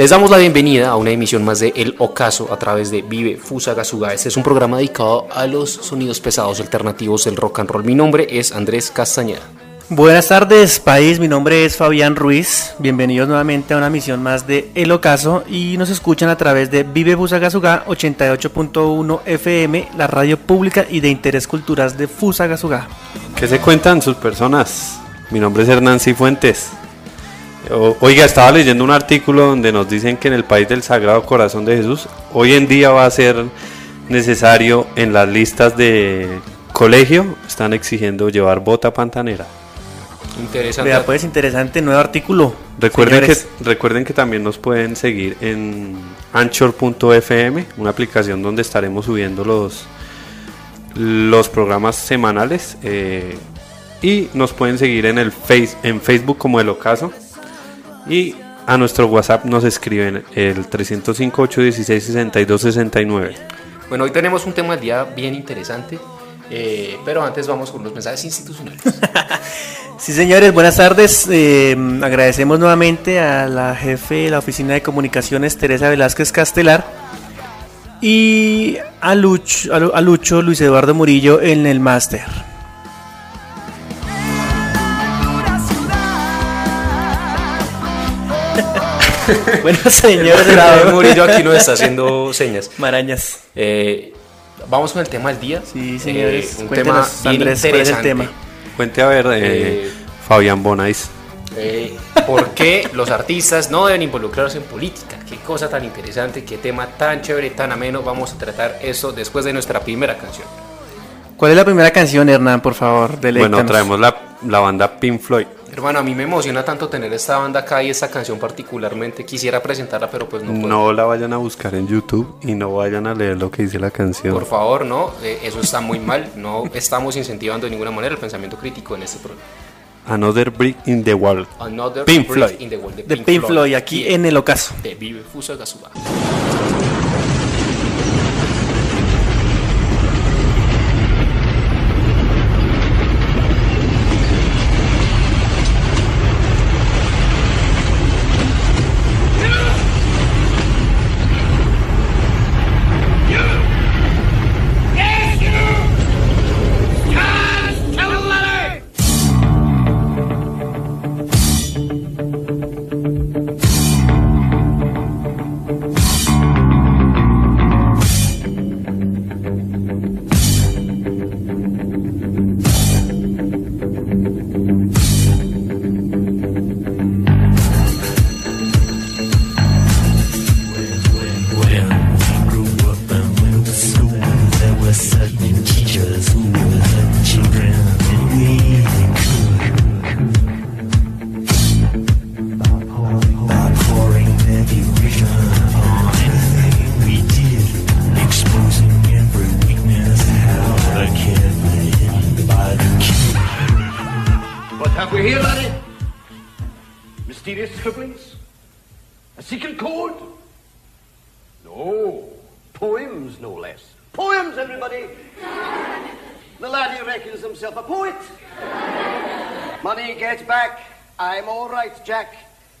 Les damos la bienvenida a una emisión más de El Ocaso a través de Vive Fusagasuga. Este es un programa dedicado a los sonidos pesados alternativos del rock and roll. Mi nombre es Andrés Castañeda. Buenas tardes, país. Mi nombre es Fabián Ruiz. Bienvenidos nuevamente a una misión más de El Ocaso y nos escuchan a través de Vive Fusagasugá 88.1 FM, la radio pública y de interés cultural de Fusagasugá. ¿Qué se cuentan sus personas? Mi nombre es Hernán Cifuentes. Oiga, estaba leyendo un artículo donde nos dicen que en el país del Sagrado Corazón de Jesús hoy en día va a ser necesario en las listas de colegio, están exigiendo llevar bota pantanera. Interesante. Vea, pues interesante, nuevo artículo. Recuerden que, recuerden que también nos pueden seguir en anchor.fm, una aplicación donde estaremos subiendo los, los programas semanales. Eh, y nos pueden seguir en, el face, en Facebook como El Ocaso. Y a nuestro WhatsApp nos escriben el 305-816-6269. Bueno, hoy tenemos un tema del día bien interesante. Eh, pero antes vamos con los mensajes institucionales. sí, señores, buenas tardes. Eh, agradecemos nuevamente a la jefe de la Oficina de Comunicaciones, Teresa Velázquez Castelar, y a Lucho, a Lucho Luis Eduardo Murillo en el máster. bueno, señores, el Murillo aquí nos está haciendo señas. Marañas. Eh, Vamos con el tema del día. Sí, señores. Eh, un tema Andrés, interesante. tema? Cuente a ver, eh, eh, Fabián Bonais. ¿Por qué los artistas no deben involucrarse en política? Qué cosa tan interesante, qué tema tan chévere, tan ameno. Vamos a tratar eso después de nuestra primera canción. ¿Cuál es la primera canción, Hernán, por favor? Bueno, traemos la, la banda Pink Floyd. Hermano, a mí me emociona tanto tener esta banda acá y esta canción particularmente. Quisiera presentarla, pero pues no puedo. No la vayan a buscar en YouTube y no vayan a leer lo que dice la canción. Por favor, no. Eh, eso está muy mal. No estamos incentivando de ninguna manera el pensamiento crítico en este programa. Another Brick in the Wall. Another Pink Floyd. in the Wall. De Pink, Floyd, aquí en el ocaso. De Vive Fuso Gasuba.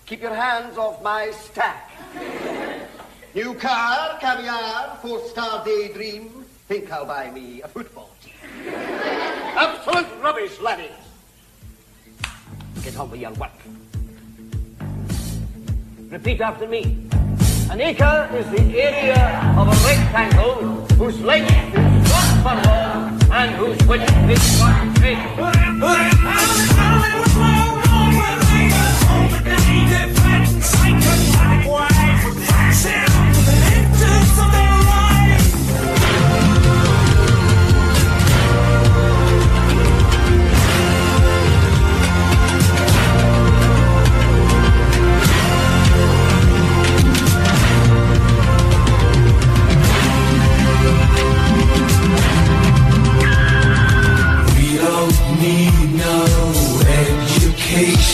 Keep your hands off my stack. New car, caviar, four-star daydream. Think I'll buy me a football. Absolute rubbish, laddies. Get on with your work. Repeat after me. An acre is the area of a rectangle whose length is one furlong and whose width is one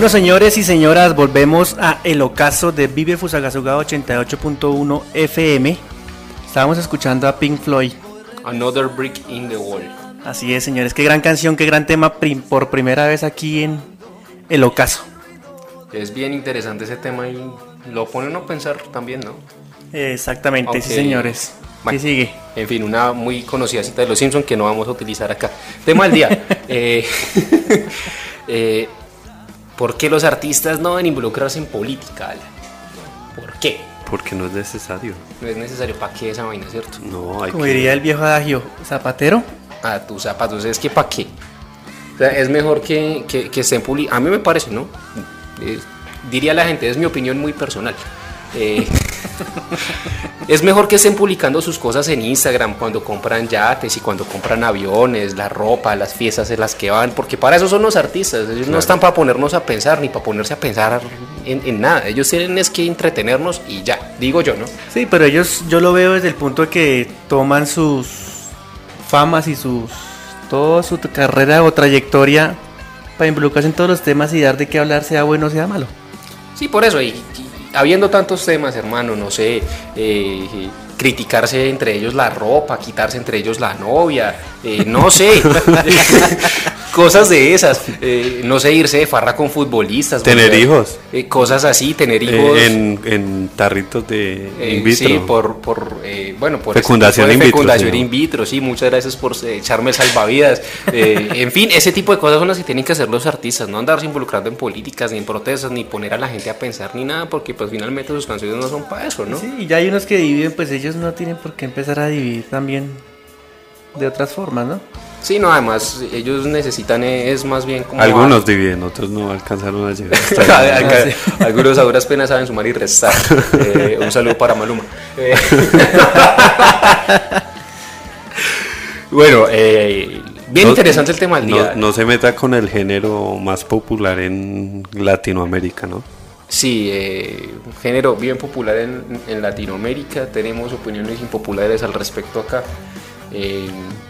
Bueno, señores y señoras, volvemos a El Ocaso de Vive Fusagasugá 88.1 FM. Estábamos escuchando a Pink Floyd. Another Brick in the Wall. Así es, señores. Qué gran canción, qué gran tema prim- por primera vez aquí en El Ocaso. Es bien interesante ese tema y lo pone uno a pensar también, ¿no? Exactamente, sí, Aunque- señores. Bueno. ¿Qué sigue? En fin, una muy conocida cita de los Simpsons que no vamos a utilizar acá. Tema del día. Eh, eh, ¿Por qué los artistas no deben involucrarse en política? Alan? ¿Por qué? Porque no es necesario. No es necesario para qué esa vaina, ¿cierto? No, hay Como que... diría el viejo adagio, zapatero. A tus zapatos, es que para qué. O sea, es mejor que, que, que estén publi- A mí me parece, ¿no? Eh, diría la gente, es mi opinión muy personal. Eh, es mejor que estén publicando sus cosas en Instagram cuando compran yates y cuando compran aviones, la ropa, las fiestas en las que van, porque para eso son los artistas. Ellos no están para ponernos a pensar ni para ponerse a pensar en, en nada. Ellos tienen es que entretenernos y ya, digo yo, ¿no? Sí, pero ellos, yo lo veo desde el punto de que toman sus famas y sus toda su carrera o trayectoria para involucrarse en todos los temas y dar de qué hablar, sea bueno o sea malo. Sí, por eso, y, y habiendo tantos temas, hermano, no sé, eh, criticarse entre ellos la ropa, quitarse entre ellos la novia, eh, no sé, cosas de esas, eh, no sé, irse de farra con futbolistas. Tener volver- hijos. eh, cosas así, tener Eh, hijos. en, en tarritos de eh, in vitro. sí, por, por eh, bueno, por Fecundación de in vitro, fecundación señor. in vitro, sí, muchas gracias por echarme el salvavidas. Eh, en fin, ese tipo de cosas son las que tienen que hacer los artistas, no andarse involucrando en políticas, ni en protestas, ni poner a la gente a pensar, ni nada, porque pues finalmente sus canciones no son para eso, ¿no? Sí, y ya hay unos que dividen, pues ellos no tienen por qué empezar a dividir también de otras formas, ¿no? Sí, no, además ellos necesitan es más bien como... Algunos dividen, otros no alcanzaron a llegar. hasta Algunos a duras penas saben sumar y restar. Eh, un saludo para Maluma. Eh, bueno, eh, bien No- interesante el tema del no, día. no se meta con el género más popular en Latinoamérica, ¿no? Sí, eh, un género bien popular en, en Latinoamérica. Tenemos opiniones impopulares al respecto acá. Eh,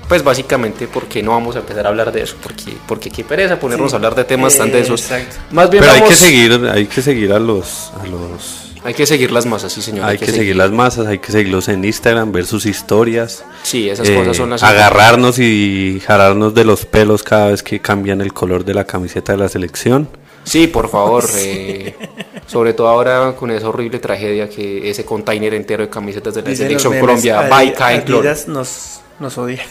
pues básicamente porque no vamos a empezar a hablar de eso, porque, porque qué pereza ponernos Sí. a hablar de temas tan Eh, densos. exacto. Más bien Pero hay que seguir, hay que seguir a los, a los Hay que seguir las masas, sí, señor. Hay que seguir las masas, hay que seguirlos en Instagram, ver sus historias. Sí, esas eh, cosas son las Agarrarnos y jalarnos de los pelos cada vez que cambian el color de la camiseta de la selección. Sí, por favor. eh, sobre todo ahora con esa horrible tragedia que ese container entero de camisetas de la Dicen selección Colombia Adi- va y cae en nos, nos odia.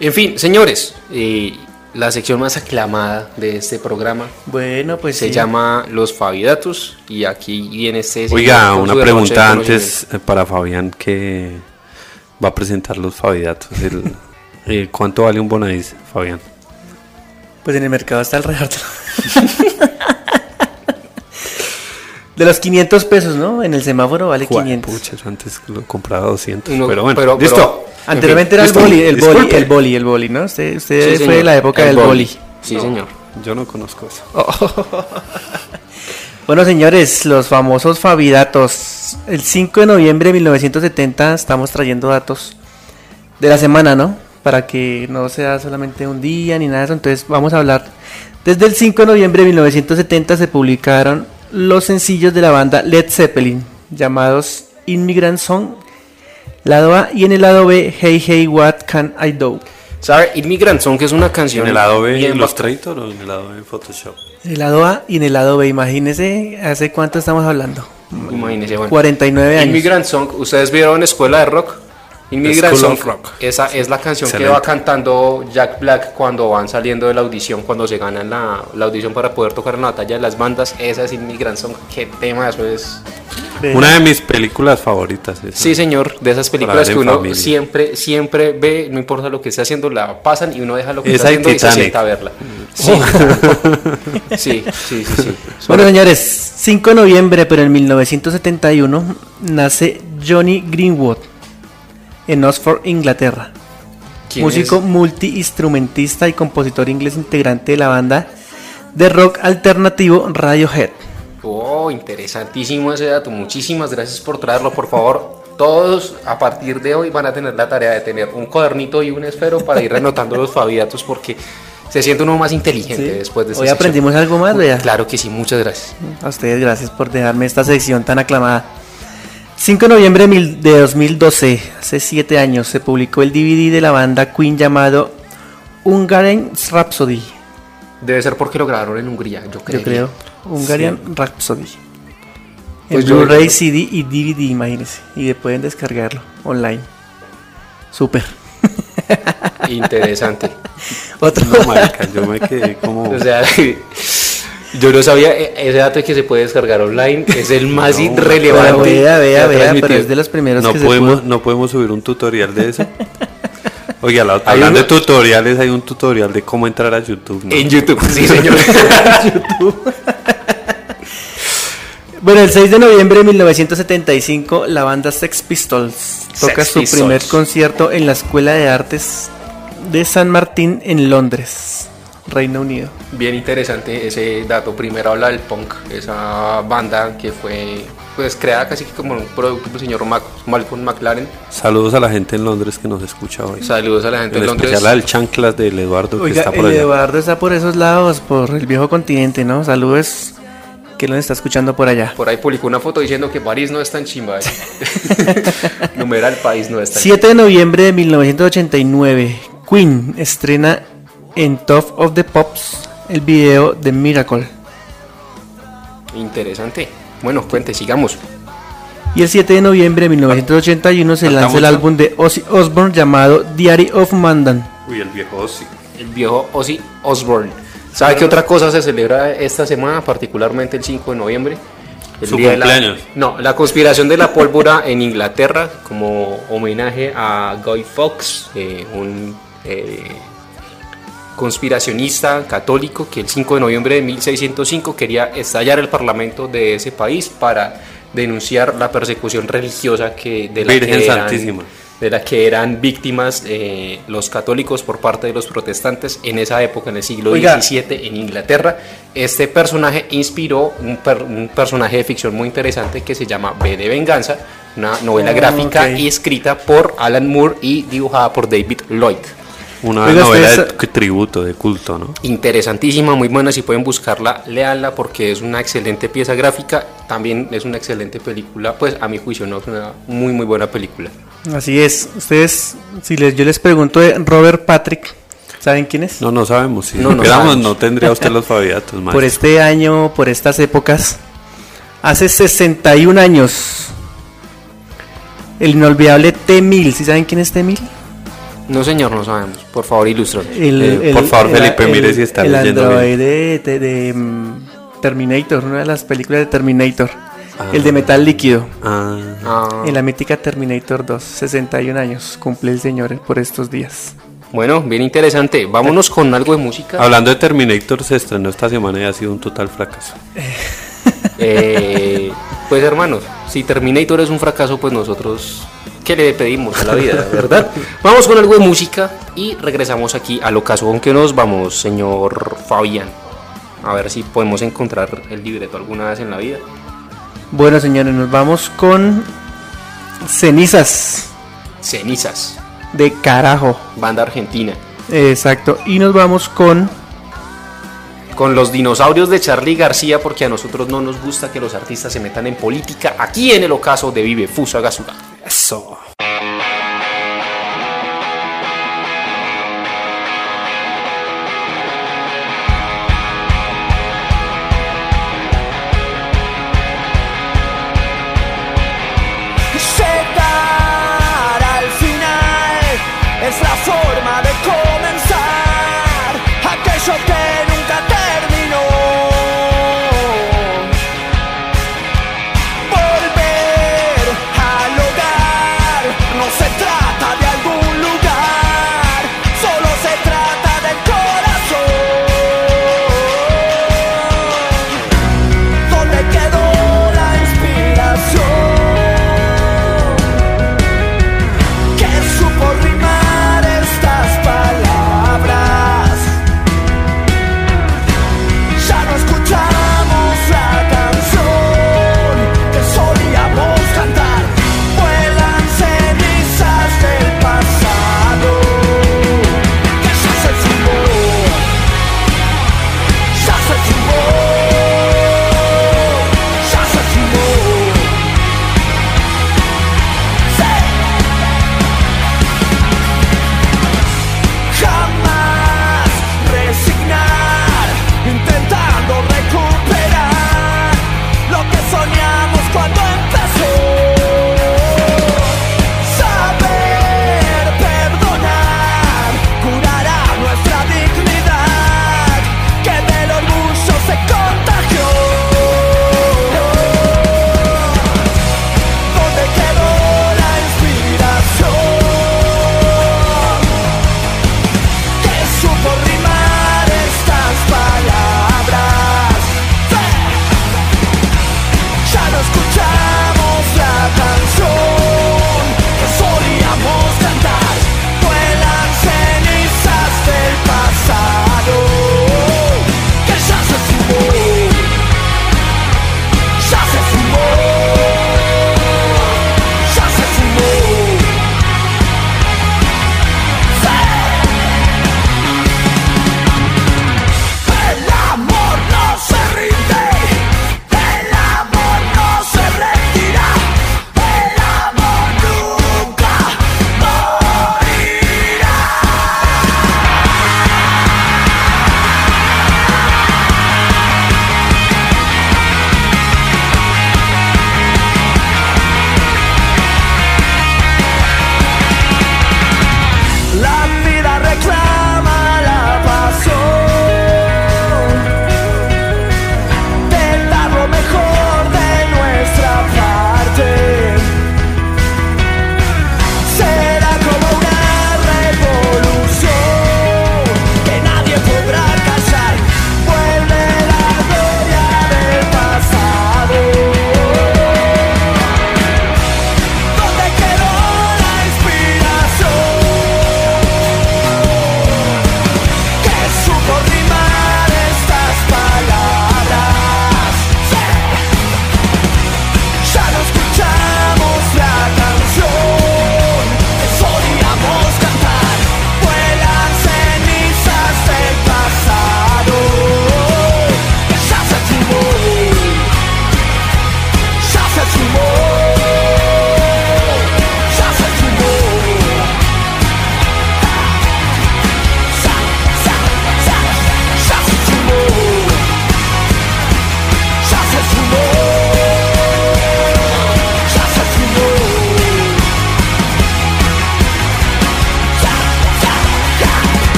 En fin, señores, eh, la sección más aclamada de este programa Bueno, pues se sí. llama Los Favidatos y aquí viene este. Oiga, una pregunta antes eh, para Fabián que va a presentar los Fabidatos. El- eh, ¿Cuánto vale un Bonadís, Fabián? Pues en el mercado está alrededor. De los 500 pesos, ¿no? En el semáforo vale 500. Pucha, yo antes lo compraba 200. Uno- pero bueno, pero- listo. pero- Anteriormente En era el boli, el boli, el boli, el boli, ¿no? Usted, usted Sí, fue de la época el del boli. Sí, señor. Yo no conozco eso. Bueno, señores, los famosos Fabidatos. El 5 de noviembre de 1970 estamos trayendo datos de la semana, ¿no? Para que no sea solamente un día ni nada de eso. Entonces vamos a hablar. Desde el 5 de noviembre de 1970 se publicaron los sencillos de la banda Led Zeppelin, llamados Immigrant Song, lado A y en el lado B, Hey Hey What Can I Do. ¿Sabe? Immigrant Song, que es una canción. ¿En el Adobe bien Illustrator o en el Adobe Photoshop? En el lado A y en el lado B, imagínense, ¿hace cuánto estamos hablando? Imagínese, bueno. 49 años. Immigrant Song, ¿ustedes vieron Escuela de Rock? Immigrant School Song, of Rock. esa es la canción que Excelente. va cantando Jack Black cuando van saliendo de la audición, cuando se ganan la, la audición para poder tocar en la batalla de las bandas. Esa es Immigrant Song. Qué tema eso es. Una de mis películas favoritas. esa. Sí, señor, de esas películas que en uno familia. siempre, siempre ve, no importa lo que esté haciendo, la pasan y uno deja lo que Esa está haciendo y se Titanic. sienta a verla. Sí, sí, sí, sí. sí. Bueno, señores, 5 de noviembre, pero en 1971 nace Johnny Greenwood en Oxford, Inglaterra. ¿Quién Músico multiinstrumentista y compositor inglés integrante de la banda de rock alternativo Radiohead. Oh, interesantísimo ese dato. Muchísimas gracias por traerlo. Por favor, todos a partir de hoy van a tener la tarea de tener un cuadernito y un esfero para ir anotando los fabidatos porque se siente uno más inteligente Sí. después de esta Hoy sección. aprendimos algo más, vea. Claro que sí, muchas gracias. A ustedes gracias por dejarme esta sección tan aclamada. 5 de noviembre de mil- de 2012, hace 7 años, se publicó el DVD de la banda Queen llamado Hungarian Rhapsody. Debe ser porque lo grabaron en Hungría, yo creo. Yo creo. Hungarian Rhapsody. Pues en Blu-ray, CD y DVD, imagínense. Y de- pueden descargarlo online. Súper. Interesante. Otro. No, marica, yo me quedé como... O sea, yo no sabía e- ese dato de que se puede descargar online. Es el más No, relevante. Pero vea, vea, vea, pero es de los primeros no que podemos, se pudo. no podemos subir un tutorial de eso. Oiga, la- Hay hablando uno- de tutoriales, hay un tutorial de cómo entrar a YouTube. ¿no? En YouTube, sí, señor. Bueno, el 6 de noviembre de 1975, la banda Sex Pistols toca Sex su Pistols. primer concierto en la Escuela de Artes de San Martín en Londres, Reino Unido. Bien interesante ese dato. Primero habla del punk, esa banda que fue pues creada casi que como un producto del señor Mac- Malcolm McLaren. Saludos a la gente en Londres que nos escucha hoy. Saludos a la gente En Londres. especial al chanclas del Eduardo que está por el allá. Eduardo está por esos lados, por el viejo continente, ¿no? Saludos que lo está escuchando por allá. Por ahí publicó una foto diciendo que París no es tan chimba. Numeral país no es tan 7 de noviembre de 1989, Queen estrena en Top of the Pops el video de Miracle. Interesante. Bueno, cuente, sigamos. Y el 7 de noviembre de 1981 se lanza el álbum de Ozzy Osbourne llamado Diary of Mandan. Uy, el viejo sí. El viejo Ozzy Osbourne. ¿Sabe qué otra cosa se celebra esta semana, particularmente el 5 de noviembre? El Su día de la- cumpleaños. no, la conspiración de la pólvora en Inglaterra, como homenaje a Guy Fawkes, eh, un eh, conspiracionista católico que el 5 de noviembre de 1605 quería estallar el parlamento de ese país para denunciar la persecución religiosa que de la Virgen que eran- Santísima. de la que eran víctimas eh, los católicos por parte de los protestantes en esa época, en el siglo Oiga. XVII en Inglaterra. Este personaje inspiró un, per- un personaje de ficción muy interesante que se llama B de Venganza, una novela Ah, gráfica ok. y escrita por Alan Moore y dibujada por David Lloyd. Una Oiga, novela de tributo, de culto, ¿no? Interesantísima, muy buena, si pueden buscarla, léanla porque es una excelente pieza gráfica, también es una excelente película, pues a mi juicio no es una muy muy buena película. Así es. Ustedes, si les, yo les pregunto de Robert Patrick, ¿saben quién es? No, no sabemos. Si No, no sabemos. no tendría usted los faviatos, por maestro. este año, por estas épocas, hace 61 años, el inolvidable T-1000, ¿sí saben quién es T-1000? No señor, no sabemos, por favor ilústranos. El, Eh, por favor, Felipe, mire si está el leyendo bien. de, de, mm, Terminator, una de las películas de Terminator. Ah. El de metal líquido. Ah, Ah, En la mítica Terminator 2, 61 años, cumple el señor por estos días. bueno, bien interesante, vámonos con algo de música. hablando de Terminator, se estrenó esta semana y ha sido un total fracaso. Eh, pues hermanos, si Terminator es un fracaso, pues nosotros, ¿qué le pedimos a la vida, verdad? Vamos con algo de música y regresamos aquí al ocaso. ¿Con qué nos vamos, señor Fabián? A ver si podemos encontrar el libreto alguna vez en la vida. Bueno, señores, nos vamos con Cenizas Cenizas, de carajo. banda argentina. Exacto. Y nos vamos con Con los dinosaurios de Charlie García, porque a nosotros no nos gusta que los artistas se metan en política. Aquí en el ocaso de Vive Fusa Gasuga. Eso.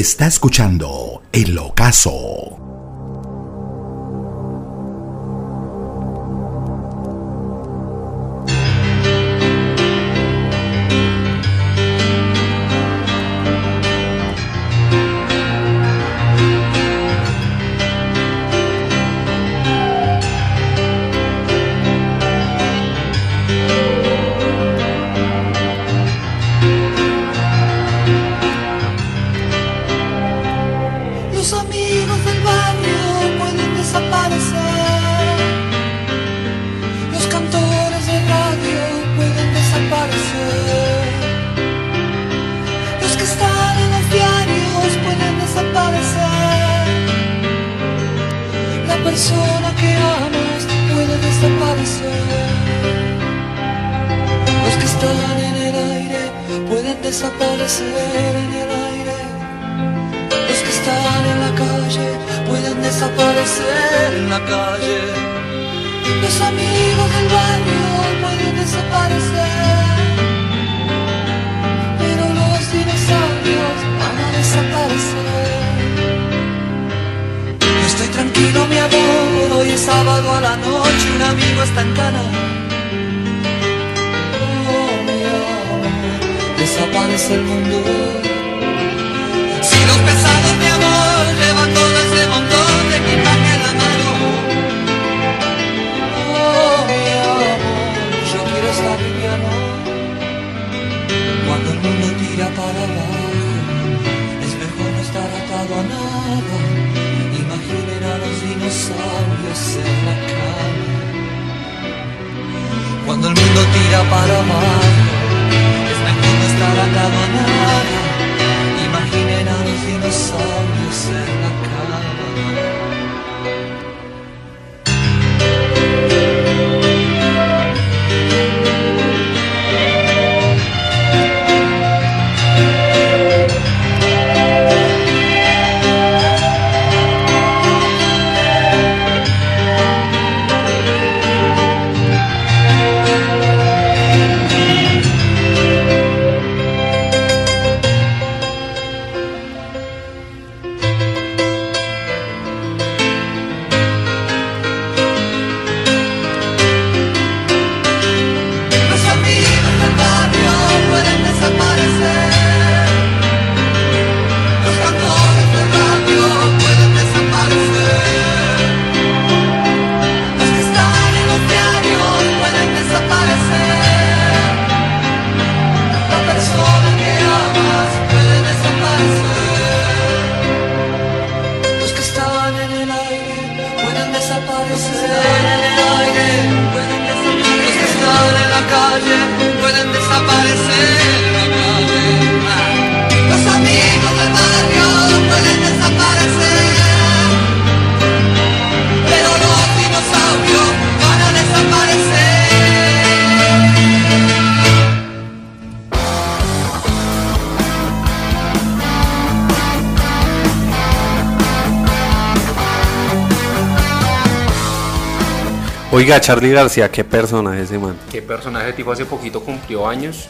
Está escuchando El Ocaso. Oiga, Charlie García, qué personaje ese man. ¿Qué personaje tipo hace poquito cumplió años?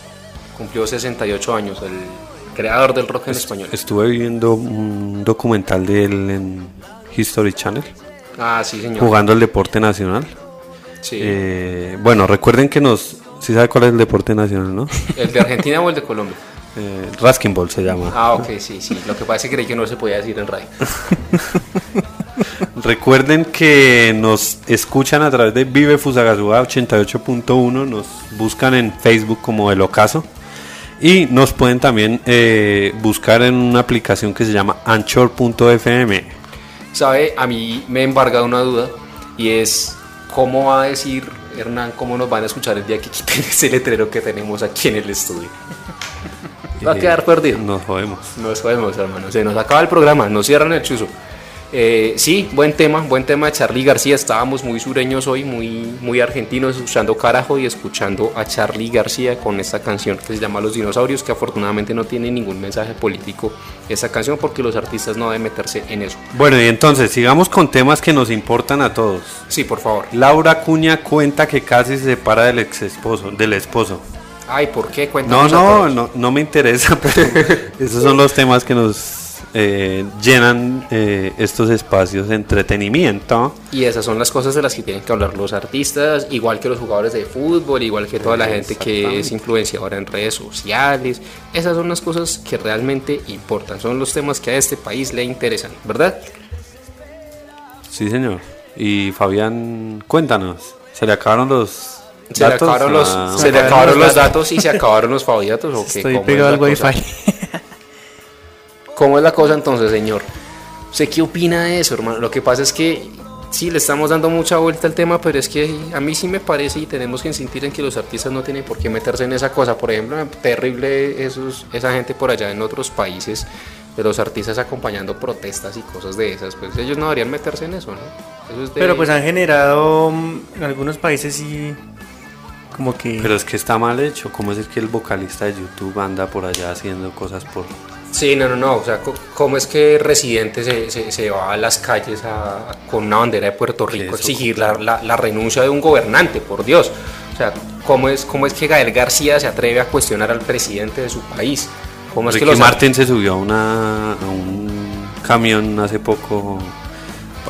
Cumplió 68 años, el creador del rock en español. Estuve viendo un documental de él en History Channel, Ah, sí, señor. jugando el deporte nacional. Sí. Eh, bueno, recuerden que nos... ¿Sí sabe cuál es el deporte nacional, no? ¿El de Argentina o el de Colombia? Eh, Raskin Ball se llama. Ah, ok, sí, sí. Lo que pasa es que creí que no se podía decir en radio. Recuerden que nos escuchan a través de Vive Fusagasugá 88.1, nos buscan en Facebook como El Ocaso y nos pueden también eh, buscar en una aplicación que se llama Anchor.fm. ¿Sabe? A mí me embarga una duda y es cómo va a decir Hernán cómo nos van a escuchar el día que quiten ese letrero que tenemos aquí en el estudio. Va a quedar perdido. Nos jodemos. Nos podemos, hermano. Se nos acaba el programa, nos cierran el chuzo. Eh, sí, buen tema, buen tema de Charlie García. Estábamos muy sureños hoy, muy, muy argentinos, escuchando carajo y escuchando a Charlie García con esta canción que se llama Los Dinosaurios, que afortunadamente no tiene ningún mensaje político esa canción porque los artistas no deben meterse en eso. Bueno, y entonces sigamos con temas que nos importan a todos. Sí, por favor. Laura Cuña cuenta que casi se separa del ex esposo, del esposo. Ay, ¿por qué? No, Cuéntanos no, todos. no, no me interesa, pero esos son los temas que nos eh, llenan eh, estos espacios de entretenimiento. Y esas son las cosas de las que tienen que hablar los artistas, igual que los jugadores de fútbol, igual que toda la gente que es influenciadora en redes sociales. Esas son las cosas que realmente importan, son los temas que a este país le interesan, ¿verdad? Sí, señor. Y Fabián, cuéntanos, ¿se le acabaron los Se le datos? acabaron los, Ah, se le acabaron los datos y se acabaron los faviatos. ¿o qué? Estoy ¿Cómo pegado es al wifi. ¿Cómo es la cosa entonces, señor? ¿Usted qué opina de eso, hermano? Lo que pasa es que sí, le estamos dando mucha vuelta al tema, pero es que a mí sí me parece y tenemos que insistir en que los artistas no tienen por qué meterse en esa cosa. Por ejemplo, terrible esos, esa gente por allá en otros países, de los artistas acompañando protestas y cosas de esas. Pues ellos no deberían meterse en eso, ¿no? Eso es de- Pero pues han generado mm, en algunos países sí como que Pero es que está mal hecho. ¿Cómo es el que el vocalista de YouTube anda por allá haciendo cosas por... Sí, no, no, no. O sea, ¿cómo es que Residente se, se, se va a las calles a- con una bandera de Puerto Rico a exigir la, la- la renuncia de un gobernante, por Dios? O sea, ¿cómo es, ¿cómo es que Gael García se atreve a cuestionar al presidente de su país? ¿Cómo es Ricky que los Martin se subió a, una, a un camión hace poco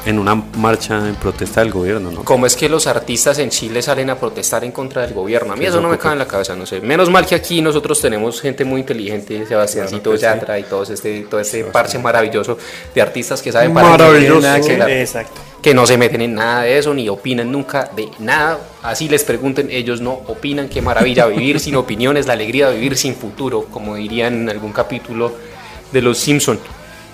en una marcha en protesta del gobierno, ¿no? ¿Cómo es que los artistas en Chile salen a protestar en contra del gobierno? A mí eso eso no me cabe en la cabeza, no sé. Menos mal que aquí nosotros tenemos gente muy inteligente, Sebastiáncito Claro que sí. Yatra y todo este, todo este parche maravilloso de artistas que saben Maravilloso. para Nada que- que, exacto. que no se meten en nada de eso ni opinan nunca de nada. Así les pregunten, ellos no opinan. Qué maravilla vivir sin opiniones, la alegría de vivir sin futuro, como dirían en algún capítulo de Los Simpson.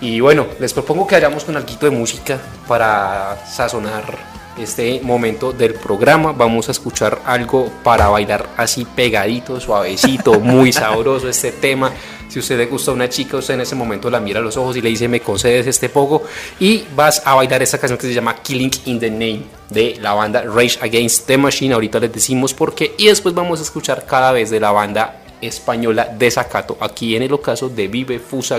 Y bueno, les propongo que vayamos con algo de música para sazonar este momento del programa. Vamos a escuchar algo para bailar así pegadito, suavecito, muy sabroso este tema. Si usted le gusta a una chica, usted en ese momento la mira a los ojos y le dice, me concedes este poco. Y vas a bailar esta canción que se llama Killing in the Name de la banda Rage Against the Machine. Ahorita les decimos por qué. Y después vamos a escuchar cada vez de la banda española Desacato, aquí en el ocaso de Vive Fusa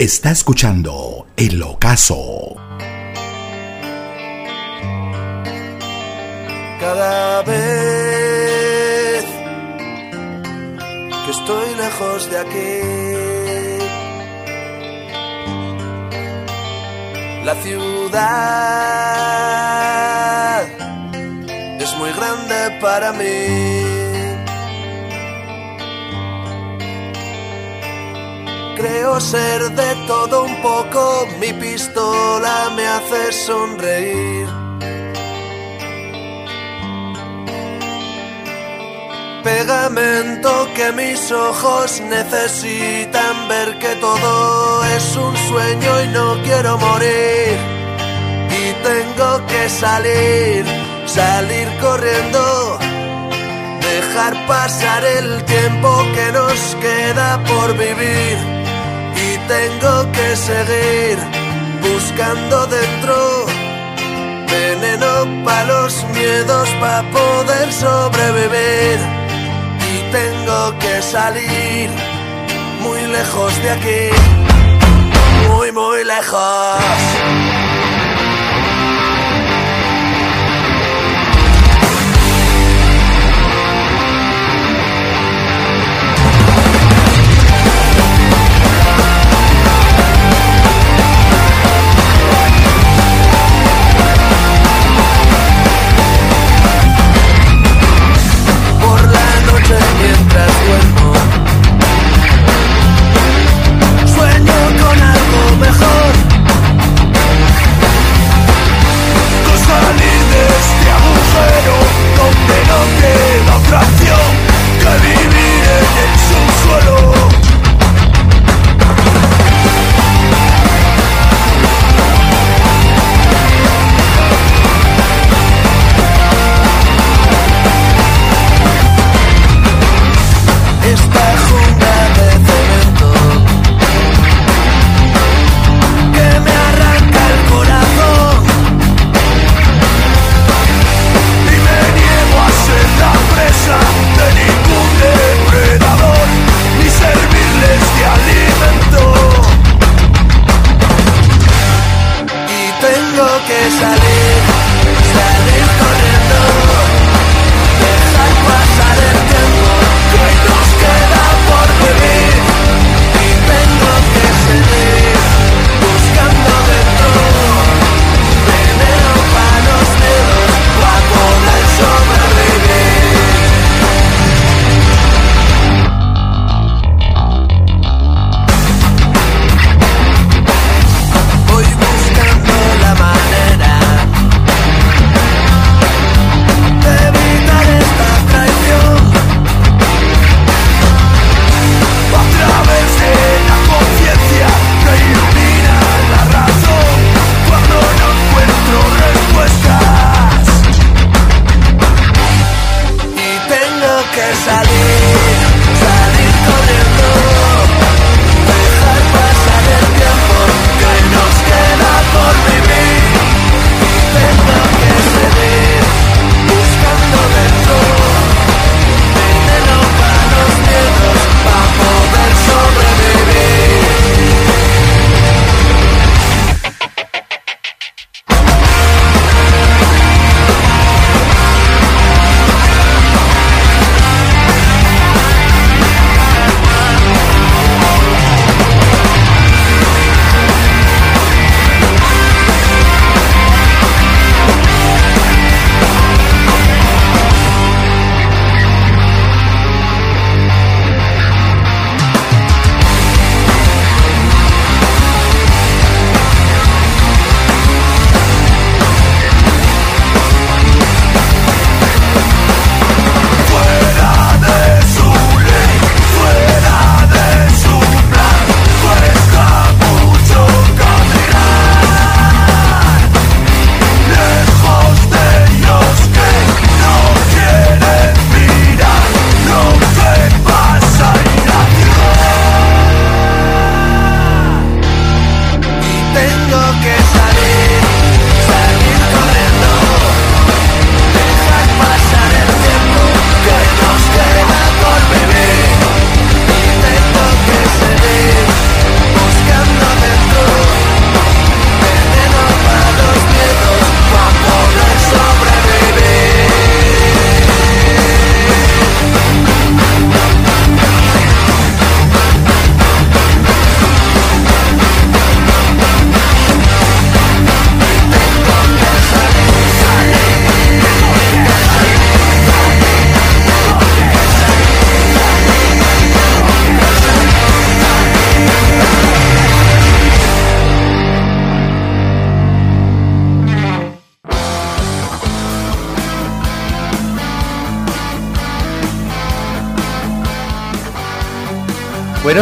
Está escuchando El Ocaso. Cada vez que estoy lejos de aquí, la ciudad es muy grande para mí. Ser de todo un poco, mi pistola me hace sonreír. Pegamento que mis ojos necesitan ver que todo es un sueño y no quiero morir. Y tengo que salir, salir corriendo, dejar pasar el tiempo que nos queda por vivir. Tengo que seguir buscando dentro veneno para los miedos para poder sobrevivir. Y tengo que salir muy lejos de aquí, muy, muy lejos.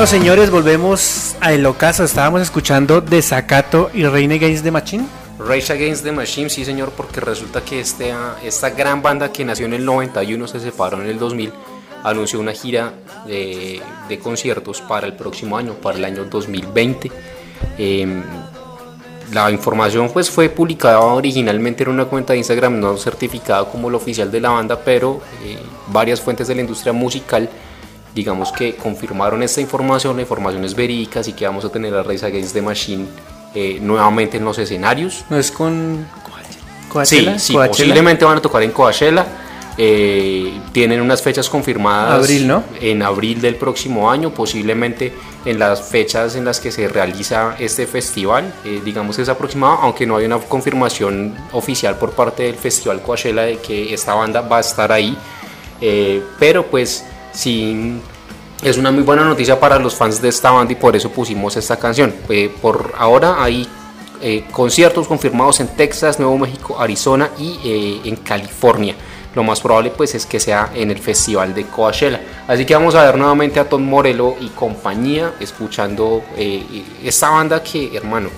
Señores, volvemos a El Ocaso. Estábamos escuchando Desacato y Reine Against the Machine. Rage Against the Machine, sí señor, porque resulta que este, ah, esta gran banda que nació en el 91, se separó en el 2000, anunció una gira de, de conciertos para el próximo año, para el año 2020. Em, la información pues fue publicada originalmente en una cuenta de Instagram no certificada como la oficial de la banda, pero eh, varias fuentes de la industria musical digamos que confirmaron esta información, la información es verídica, así que vamos a tener a Rage Against the Machine eh, nuevamente en los escenarios. ¿No es con Sí, Coachella? sí, Coachella. posiblemente van a tocar en Coachella. Eh, tienen unas fechas confirmadas Abril, ¿no? en abril del próximo año, posiblemente en las fechas en las que se realiza este festival, eh, digamos que es aproximado, aunque no hay una confirmación oficial por parte del Festival Coachella de que esta banda va a estar ahí, Eh, pero pues sí es una muy buena noticia para los fans de esta banda y por eso pusimos esta canción. Eh, por ahora hay eh, conciertos confirmados en Texas, Nuevo México, Arizona y eh, en California. Lo más probable pues es que sea en el festival de Coachella. Así que vamos a ver nuevamente a Tom Morello y compañía escuchando esta banda que, hermano,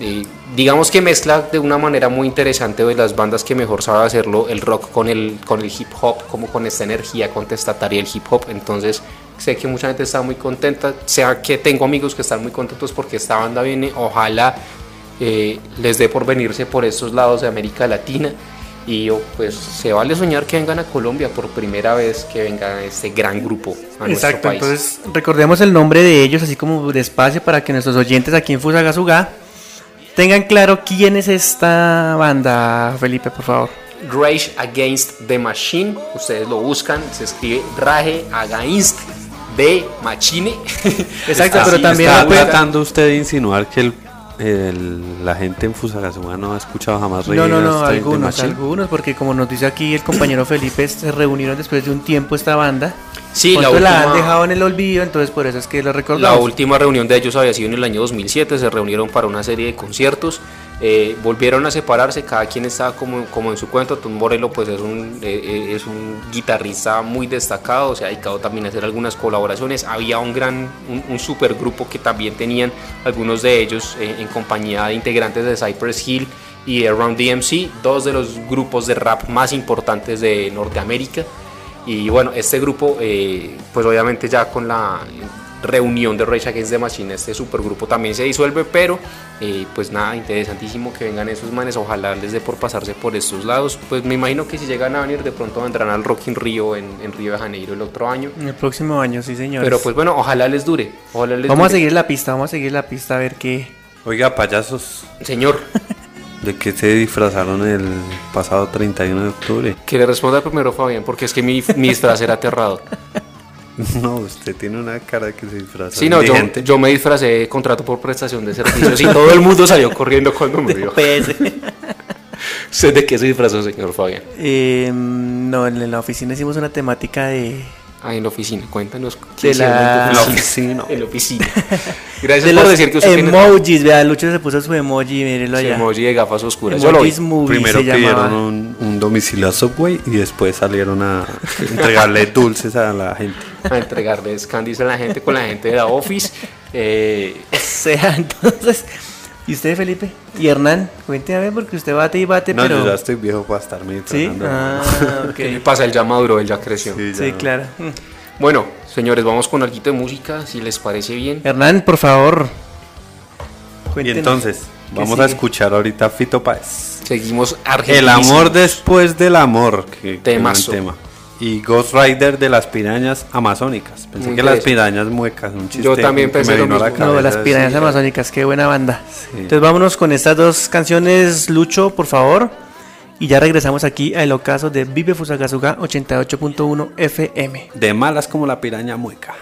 eh, digamos que mezcla de una manera muy interesante de las bandas que mejor sabe hacerlo el rock con el, con el hip hop, como con esta energía contestataria del hip hop. Entonces sé que mucha gente está muy contenta, sea que tengo amigos que están muy contentos porque esta banda viene, ojalá eh, les dé por venirse por estos lados de América Latina. Y yo, pues se vale soñar que vengan a Colombia por primera vez que venga este gran grupo a nuestro Exacto, país. entonces recordemos el nombre de ellos, así como despacio, para que nuestros oyentes aquí en Fusagasugá tengan claro quién es esta banda, Felipe, por favor. Rage Against the Machine. Ustedes lo buscan, se escribe Rage Against the Machine. Exacto, pero también está tratando usted de insinuar que el, el- la gente en Fusagasugá no ha escuchado jamás No, no, no, algunos, algunos, porque como nos dice aquí el compañero Felipe, se reunieron después de un tiempo esta banda. Sí, la Otros la han última- dejado en el olvido, entonces por eso es que lo La recordamos. última reunión de ellos había sido en el año 2007, se reunieron para una serie de conciertos, eh, volvieron a separarse, cada quien estaba como, como en su cuento, Tom Morello pues es un, eh, eh, es un guitarrista muy destacado, se ha dedicado también a hacer algunas colaboraciones, había un gran, un, un super grupo que también tenían algunos de ellos eh, en compañía de integrantes de Cypress Hill y de Round DMC, dos de los grupos de rap más importantes de Norteamérica. Y bueno, este grupo, eh, pues obviamente ya con la reunión de Rage Against the Machine, este supergrupo también se disuelve, pero eh, pues nada, interesantísimo que vengan esos manes, ojalá les dé por pasarse por estos lados. Pues me imagino que si llegan a venir, de pronto vendrán al Rock in Rio en, en Río de Janeiro el otro año. El próximo año, sí, señores. Pero pues bueno, ojalá les dure. Ojalá les vamos a dure. seguir la pista, vamos a seguir la pista a ver qué. Oiga, payasos, Señor, ¿de qué se disfrazaron el pasado 31 de octubre? que le responda primero Fabián, porque es que mi, mi disfraz era aterrado. No, usted tiene una cara de que se disfrazó. Sí, no, yo, me disfracé de contrato por prestación de servicios y todo el mundo salió corriendo cuando me vio. ¿Usted de qué se disfrazó, señor Fabián? Eh, no, en la oficina hicimos una temática de. Ah, en la oficina, cuéntanos. qué De la- en La oficina. En la oficina. Gracias de por los decir que usted tiene emojis, vea, Lucho se puso su emoji, mírelo su allá. emoji de gafas oscuras. Yo lo vi. Emojis movie Primero pidieron un, un domicilio a Subway y después salieron a entregarle dulces a la gente. A entregarles candies a la gente con la gente de la office. Eh, O sea, entonces. ¿Y usted, Felipe? ¿Y Hernán? Cuénteme a ver, porque usted bate y bate, No, pero. yo ya estoy viejo para estarme ¿Sí? Ah, ok. ¿Qué pasa? Él ya maduró, él ya creció. Sí, ya Sí, no. claro. Bueno, señores, vamos con algo de música, si les parece bien. Hernán, por favor. Y cuéntenos. entonces, ¿Qué vamos a escuchar ahorita Fito Páez. Seguimos El argentinos. amor después del amor. Que, tema. Y Ghost Rider de las pirañas amazónicas. Pensé Muy que las pirañas muecas, un chiste. Yo también pensé lo a la mismo. No, las pirañas sí. amazónicas, qué buena banda. Entonces vámonos con estas dos canciones, Lucho, por favor. Y ya regresamos aquí al ocaso de Vive Fusagasuga 88.1 FM. De malas como la piraña mueca.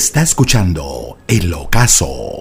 Está escuchando El Ocaso.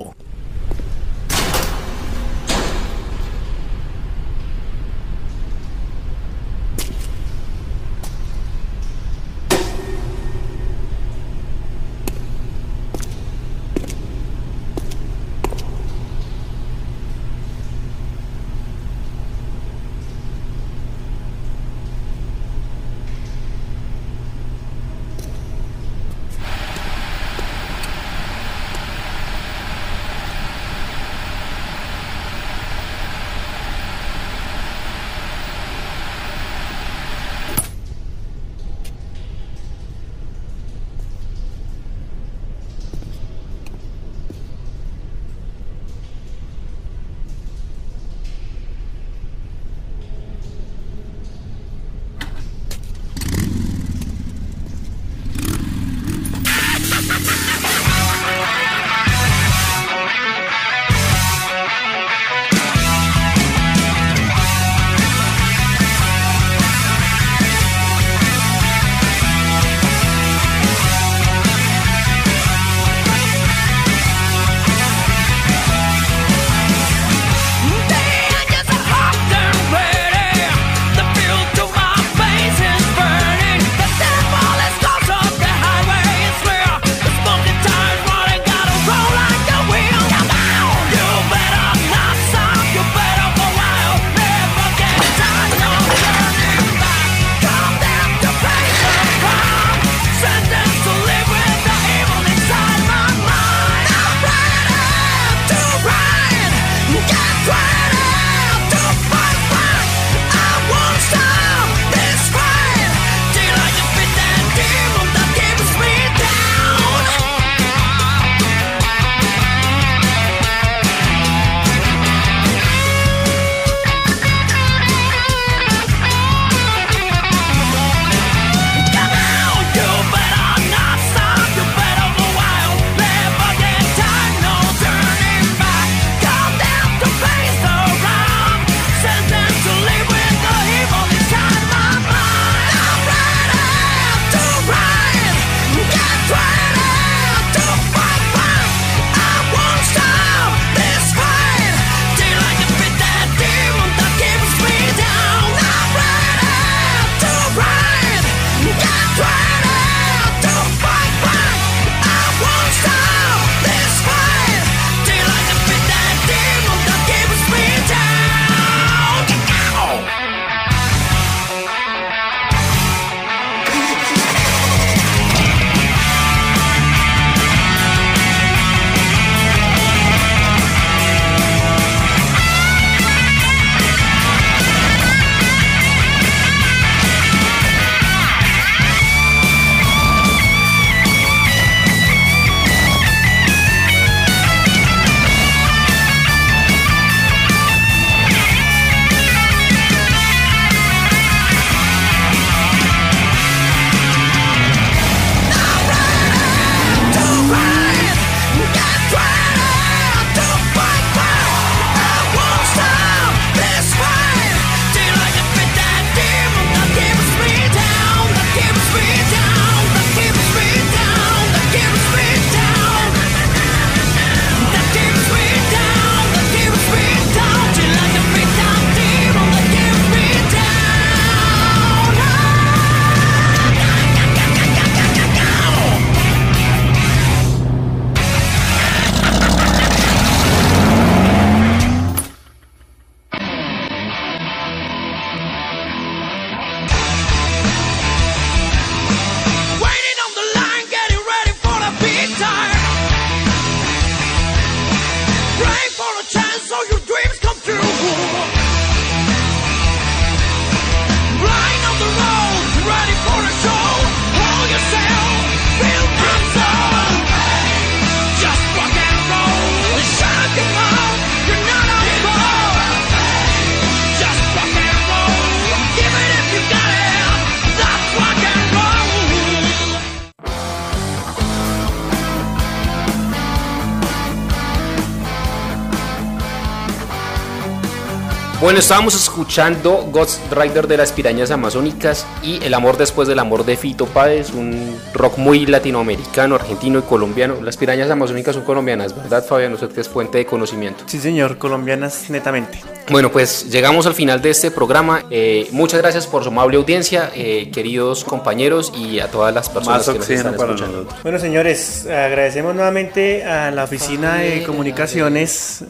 Bueno, estábamos escuchando Ghost Rider de las pirañas amazónicas y El amor después del amor de Fito Páez, un rock muy latinoamericano, argentino y colombiano. Las pirañas amazónicas son colombianas, ¿verdad, Fabián? Usted que es fuente de conocimiento. Sí, señor, colombianas netamente. Bueno, pues llegamos al final de este programa. Eh, muchas gracias por su amable audiencia, eh, queridos compañeros y a todas las personas Más que nos están para escuchando. nosotros. Bueno, señores, agradecemos nuevamente a la Oficina de Comunicaciones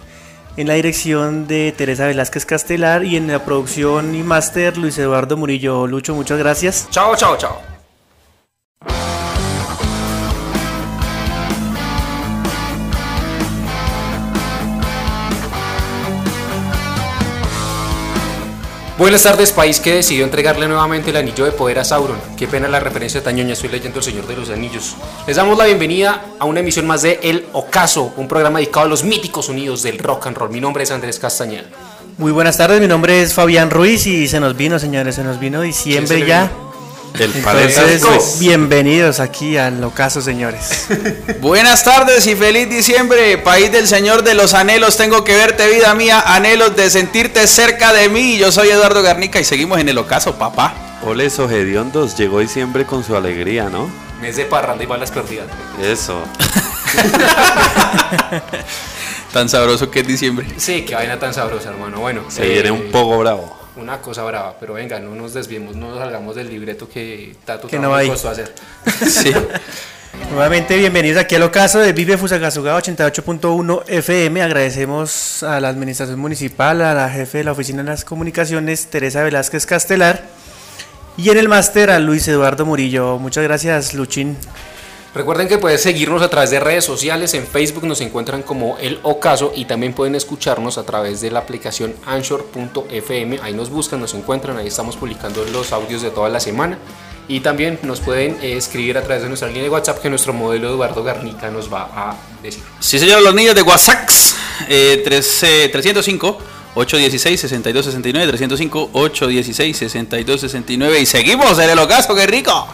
en la dirección de Teresa Velázquez Castelar y en la producción y máster Luis Eduardo Murillo. Lucho, muchas gracias. Chao, chao, chao. Buenas tardes, país que decidió entregarle nuevamente el anillo de poder a Sauron. Qué pena la referencia tan ñoña, estoy leyendo El Señor de los Anillos. Les damos la bienvenida a una emisión más de El Ocaso, un programa dedicado a los míticos sonidos del rock and roll. Mi nombre es Andrés Castañeda. Muy buenas tardes, mi nombre es Fabián Ruiz y se nos vino, señores, se nos vino diciembre se El Entonces, paletazo. bienvenidos aquí al ocaso, señores. Buenas tardes y feliz diciembre, país del Señor de los anhelos. Tengo que verte, vida mía, anhelos de sentirte cerca de mí. Yo soy Eduardo Garnica y seguimos en el ocaso, papá. Ole, Hediondos, llegó diciembre con su alegría, ¿no? Mes de parranda y balas perdidas. Eso. Tan sabroso que es diciembre. Sí, qué vaina tan sabrosa, hermano. Bueno, Se eh, viene un poco bravo. Una cosa brava, pero venga, no nos desviemos, no nos salgamos del libreto que tanto Que no hay. costó hacer. Sí. Nuevamente bienvenidos aquí al ocaso de Vive Fusagasuga 88.1 FM. Agradecemos a la administración municipal, a la jefe de la oficina de las comunicaciones, Teresa Velázquez Castelar. Y en el máster a Luis Eduardo Murillo. Muchas gracias, Luchín. Recuerden que pueden seguirnos a través de redes sociales, en Facebook nos encuentran como El Ocaso y también pueden escucharnos a través de la aplicación Anchor.fm, ahí nos buscan, nos encuentran, ahí estamos publicando los audios de toda la semana y también nos pueden eh, escribir a través de nuestra línea de WhatsApp que nuestro modelo Eduardo Garnica nos va a decir. Sí, señor, los niños de WhatsApp. Eh, tres, eh, 305 816 6269 305 816 6269 y seguimos en el ocaso, qué rico.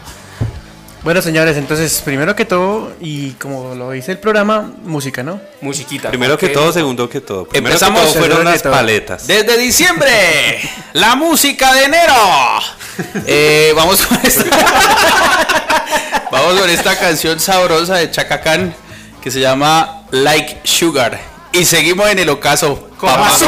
Bueno, señores, entonces, primero que todo, y como lo dice el programa, música, ¿no? Musiquita. Primero que todo, segundo que todo. Primero Empezamos que todo fueron las todo. paletas. Desde diciembre, la música de enero. Eh, vamos con esta. vamos con esta canción sabrosa de Chacacán que se llama Like Sugar. Y seguimos en el ocaso. Vamos.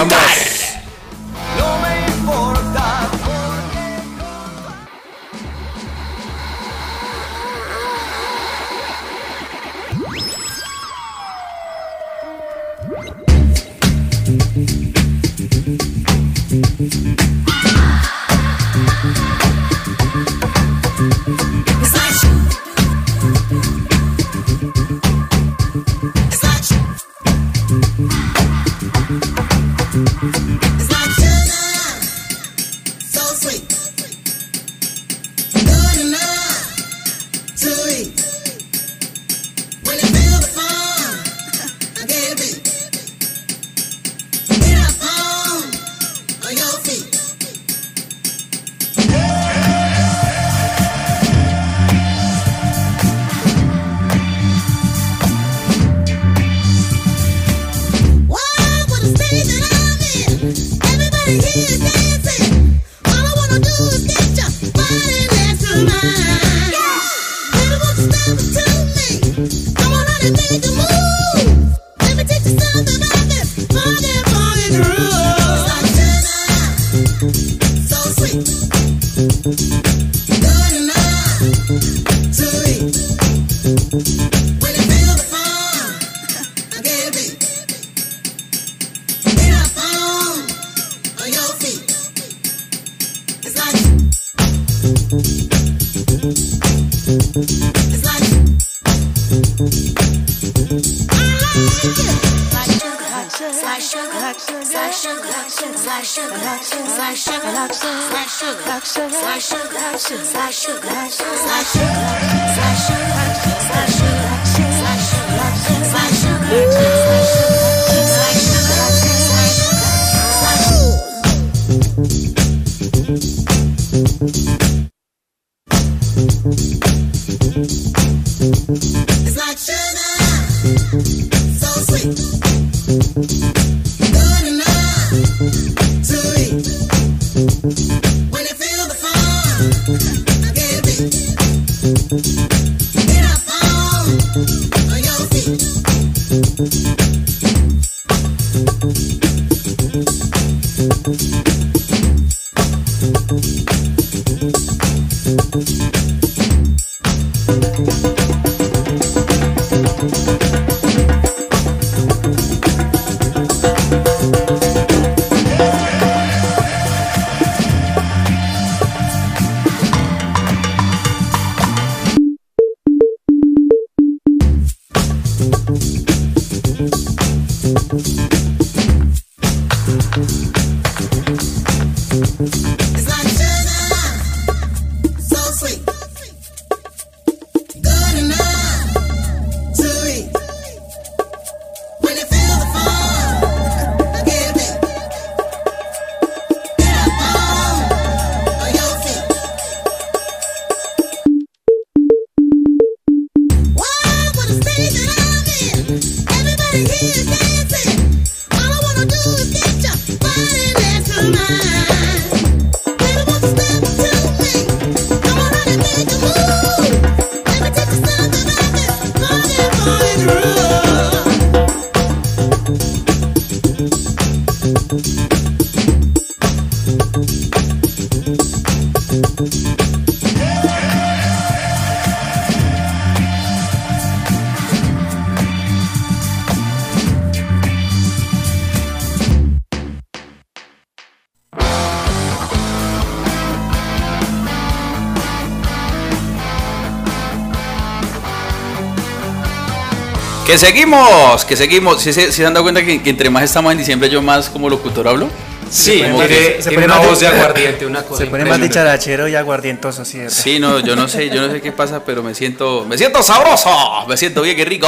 Que seguimos, que seguimos. Si se, han dado cuenta que, que entre más estamos en diciembre, yo más como locutor hablo. Sí, se pone una más de- voz de aguardiente, una cosa Se pone más dicharachero y aguardientoso, ¿cierto? Sí, no, yo no sé, yo no sé qué pasa, pero me siento, me siento sabroso, me siento bien, qué rico.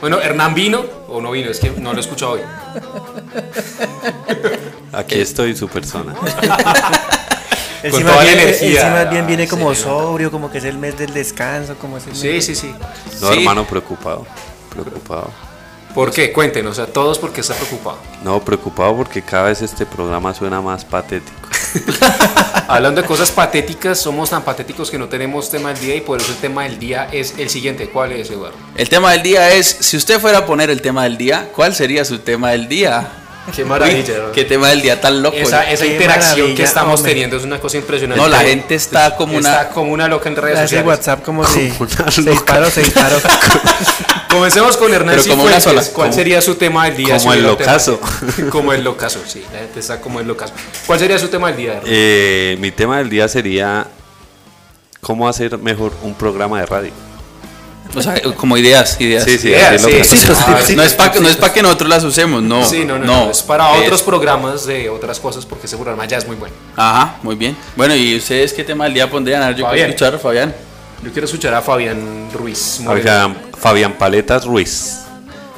Bueno, Hernán vino o no vino, es que no lo he escuchado hoy. Aquí estoy su persona. Él Con sí toda la bien, energía, sí más bien viene sí, como ¿no? sobrio, como que es el mes del descanso, como es el Sí, mes- sí, sí. No, Sí. hermano, preocupado. Preocupado. ¿Por qué? Cuéntenos, sea, todos porque está preocupado. No, preocupado porque cada vez este programa suena más patético. Hablando de cosas patéticas, somos tan patéticos que no tenemos tema del día y por eso el tema del día es el siguiente. ¿Cuál es, Eduardo? El tema del día es, si usted fuera a poner el tema del día, ¿cuál sería su tema del día? Qué maravilla. ¿Qué tema del día tan loco? Esa, interacción que estamos hombre. teniendo es una cosa impresionante. No, la gente está como una- Está como una loca en redes sociales. WhatsApp como si una se disparó, se disparó. Comencemos con Hernán Pero como una Cifuentes. sola. ¿Cuál Como- sería su tema del día? como si el tema locazo. como el locazo, sí. La gente está como el locazo. ¿Cuál sería su tema del día? Eh, mi tema del día sería cómo hacer mejor un programa de radio. O sea, como ideas, ideas. Sí, sí, Ideas, sí, sí, Tipsitos, Ah. No es para no es pa que nosotros las usemos, no. Sí, no, no, no, Es para otros programas de otras cosas porque ese programa ya es muy bueno. Ajá, muy bien. Bueno, ¿y ustedes qué tema del día pondrían? A ver, yo quiero Fabián. escuchar, Fabián. Yo quiero escuchar a Fabián Ruiz. Fabián, Fabián Paletas Ruiz.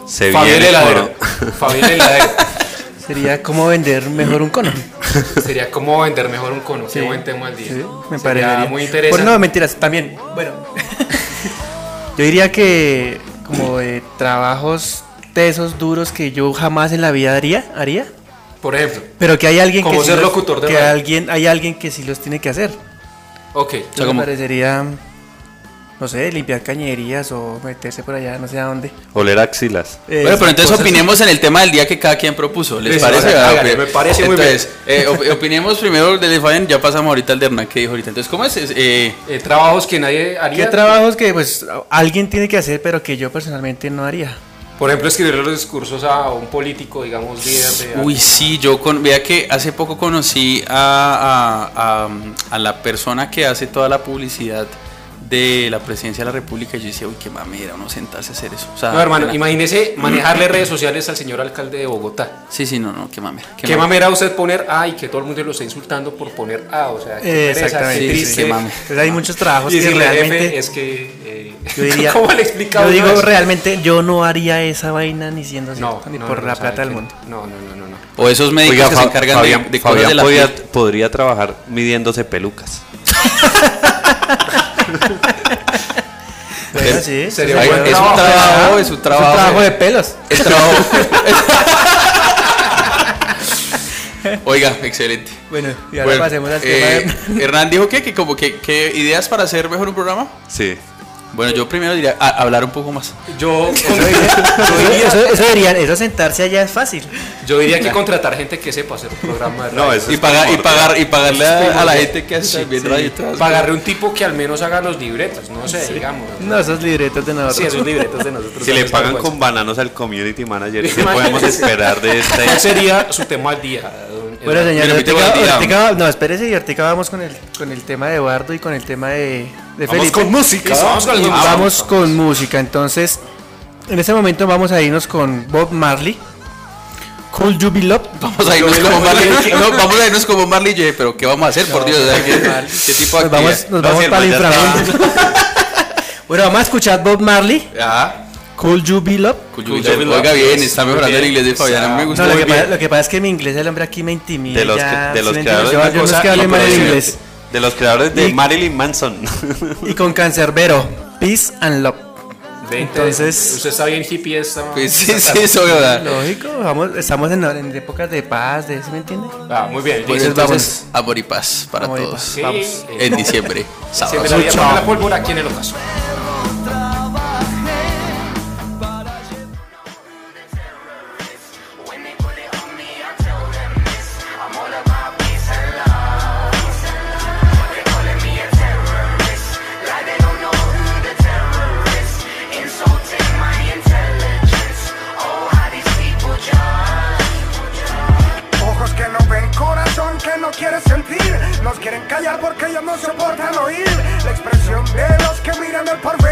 Se Fabián viene Heladero. Fabián Heladero. Sería como vender mejor un cono. Sería como vender mejor un cono. Qué Sí. buen tema del día. Sí, me parece muy interesante. no, mentiras, también. Bueno, yo diría que como de trabajos tesos, duros que yo jamás en la vida haría, haría. Por ejemplo. Pero que hay alguien Como que sí ser los- locutor de que radio. alguien hay alguien que sí los tiene que hacer. Ok. sea, me como- parecería no sé, limpiar cañerías o meterse por allá, no sé a dónde. Oler axilas. Eh, Bueno, pero entonces opinemos en el tema del día que cada quien propuso. ¿Les parece? Ah, me parece muy Entonces, eh, op- opinemos primero del de Fabián, ya pasamos ahorita al de Hernán que dijo ahorita. Entonces, ¿cómo es? Es, eh, Eh, trabajos que nadie haría. ¿Qué trabajos que pues alguien tiene que hacer pero que yo personalmente no haría? Por ejemplo, escribir los discursos a un político, digamos, líder de. Uy, sí, yo con, vea que hace poco conocí a, a- a- a la persona que hace toda la publicidad de la presidencia de la República y yo decía, uy, qué mamera uno sentarse a hacer eso. O sea, No, hermano, pena. imagínese manejarle redes sociales al señor alcalde de Bogotá. Sí, sí, no, no, qué mamera. ¿Qué, mamera usted poner A y que todo el mundo lo esté insultando por poner A? O sea, qué Eh, pereza, exactamente, qué sí, triste. qué mame. Pues hay muchos trabajos Y que realmente es que. eh, yo diría ¿Cómo le Yo digo realmente yo no haría esa vaina ni siendo No, cierto, ni no, por no, la plata del mundo. No, no, no, no. no. O esos médicos Oiga, que Fa- se encargan de- Fabián, de, cosas Fabián de la podía, piel. podría trabajar midiéndose pelucas. Bueno, sí, es un trabajo. es un Es un trabajo. trabajo de pelos. Es trabajo. Oiga, excelente. Bueno, y ahora Bueno, pasemos al eh, tema. Hernán dijo que, que como que, que ideas para hacer mejor un programa. Sí. Bueno, yo primero diría a- hablar un poco más. Yo, Eso, diría- eso, eso eso sentarse allá es fácil. yo diría que contratar gente que sepa hacer un programa de radio. No, eso Y pagar y pagar y pagarle a, a la gente que hace también radio y todo. Pagarle un tipo que al menos haga los libretos, no sé, digamos. No, esos libretos de nosotros. Sí, esos libretos de nosotros. Si le pagan con bananos al community manager, ¿qué podemos esperar de ¿Cuál este? sería su tema al día? Bueno, señor, va- no, espérese y ahorita vamos con el, con el tema de Eduardo y con el tema de, de Vamos Felipe. con música. Vamos con vamos con música. Entonces, en este momento vamos a irnos con Bob Marley. Cool You Be Loved. Vamos a irnos como Marley. no, vamos a irnos como Marley y yo, pero ¿qué vamos a hacer? Por Dios, ¿qué, tipo de Nos vamos, nos No, vamos para el inframundo. bueno, vamos a escuchar Bob Marley. Ajá. Cool You Be Loved. Cuyo- Oiga bien, está mejorando el inglés de Fabián. Me No, gustó. lo que, pasa, lo que pasa es que mi inglés, el hombre aquí me intimida. De los, ya, que- de ¿sí los me creadores de Yo, yo no es que hable no, mal pero el sí, inglés. De los creadores de Y- Marilyn Manson. Y con Cancerbero. Peace and Love. Entonces- Usted está bien hippie esta. Pues sí, sí, eso, ¿verdad? Lógico, vamos, estamos en, en épocas de paz, de, ¿sí me entiende? Ah, muy bien. Pues entonces, amor y paz para Amor y todos. paz. Sí, vamos. eh, En diciembre. La la pólvora aquí en el ocaso. Zbieramy parwę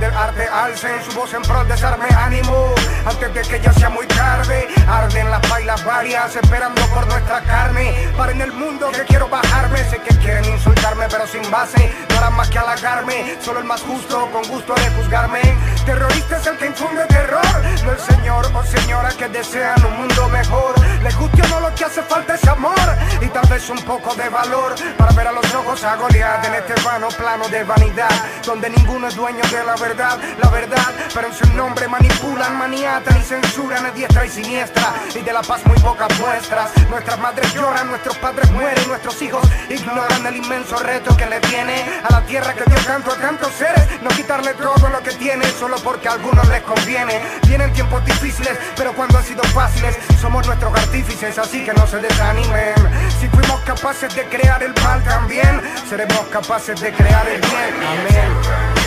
del arte alcen su voz en pro de desarme ánimo. Antes de que ya sea muy tarde, arden las bailas varias, esperando por nuestra carne. Para en el mundo que quiero bajarme, sé que quieren insultarme, pero sin base. No harán más que halagarme, solo el más justo, con gusto de juzgarme. Terrorista es el que infunde terror, no el señor o señora que desean un mundo mejor. Les guste o no lo que hace falta es amor y tal vez un poco de valor para ver a los ojos a Goliat en este vano plano de vanidad, donde ninguno es dueño de la verdad, la verdad, pero en su nombre manipulan, maniatan y censuran a diestra y siniestra y de la paz muy pocas muestras. Nuestras madres lloran, nuestros padres mueren, nuestros hijos ignoran el inmenso reto que le viene a la tierra que dio tanto a tantos seres, no quitarle todo lo que tiene solo porque a algunos les conviene. Vienen tiempos difíciles, pero cuando han sido fáciles, somos nuestros artífices, así que no se desanimen. Si fuimos capaces de crear el mal también, seremos capaces de crear el bien. Amén.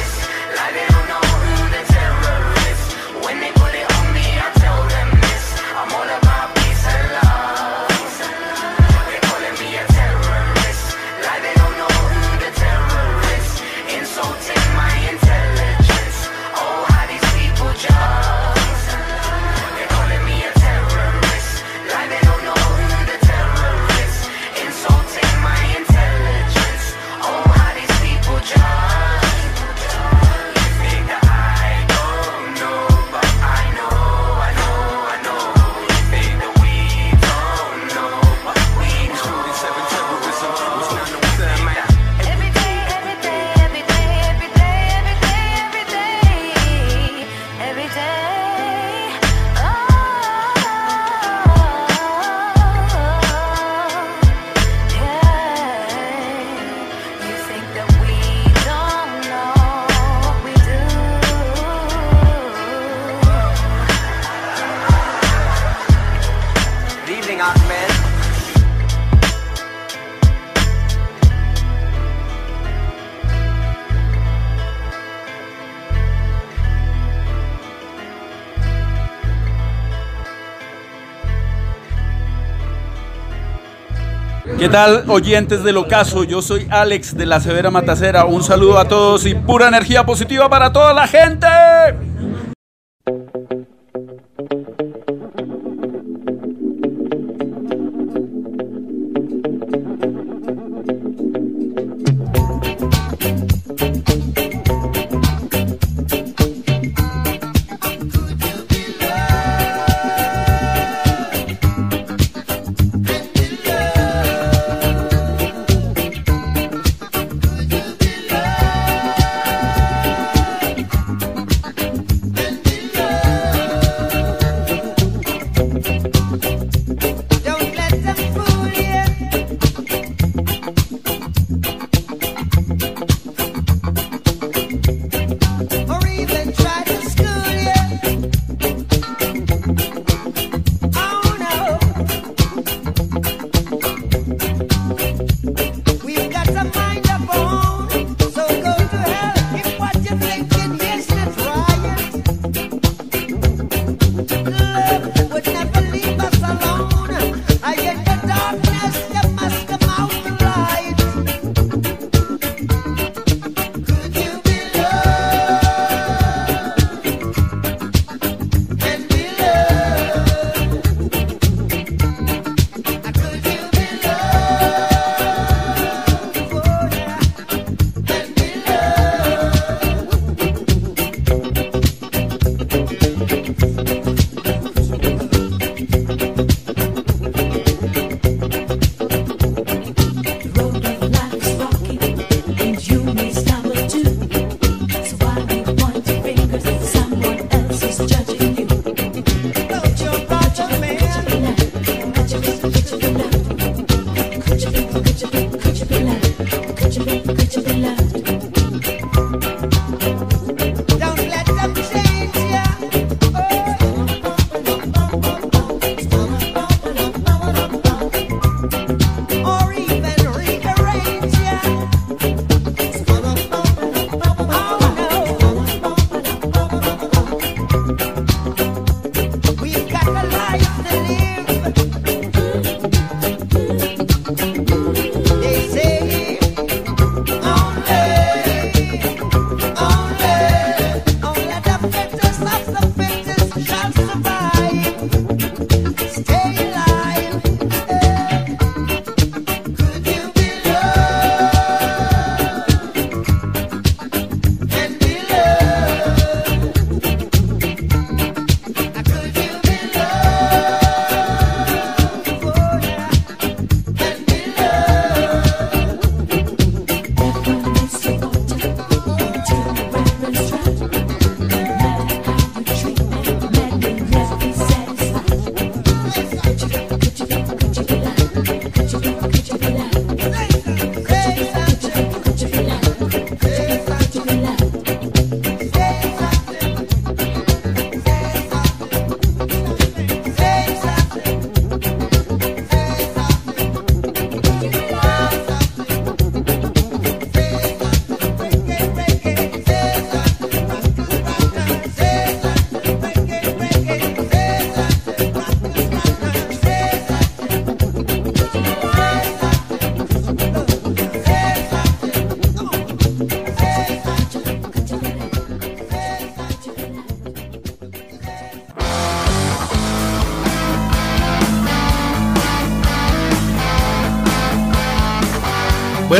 Tal, oyentes del ocaso? Yo soy Alex de la Severa Matacera. Un saludo a todos y pura energía positiva para toda la gente.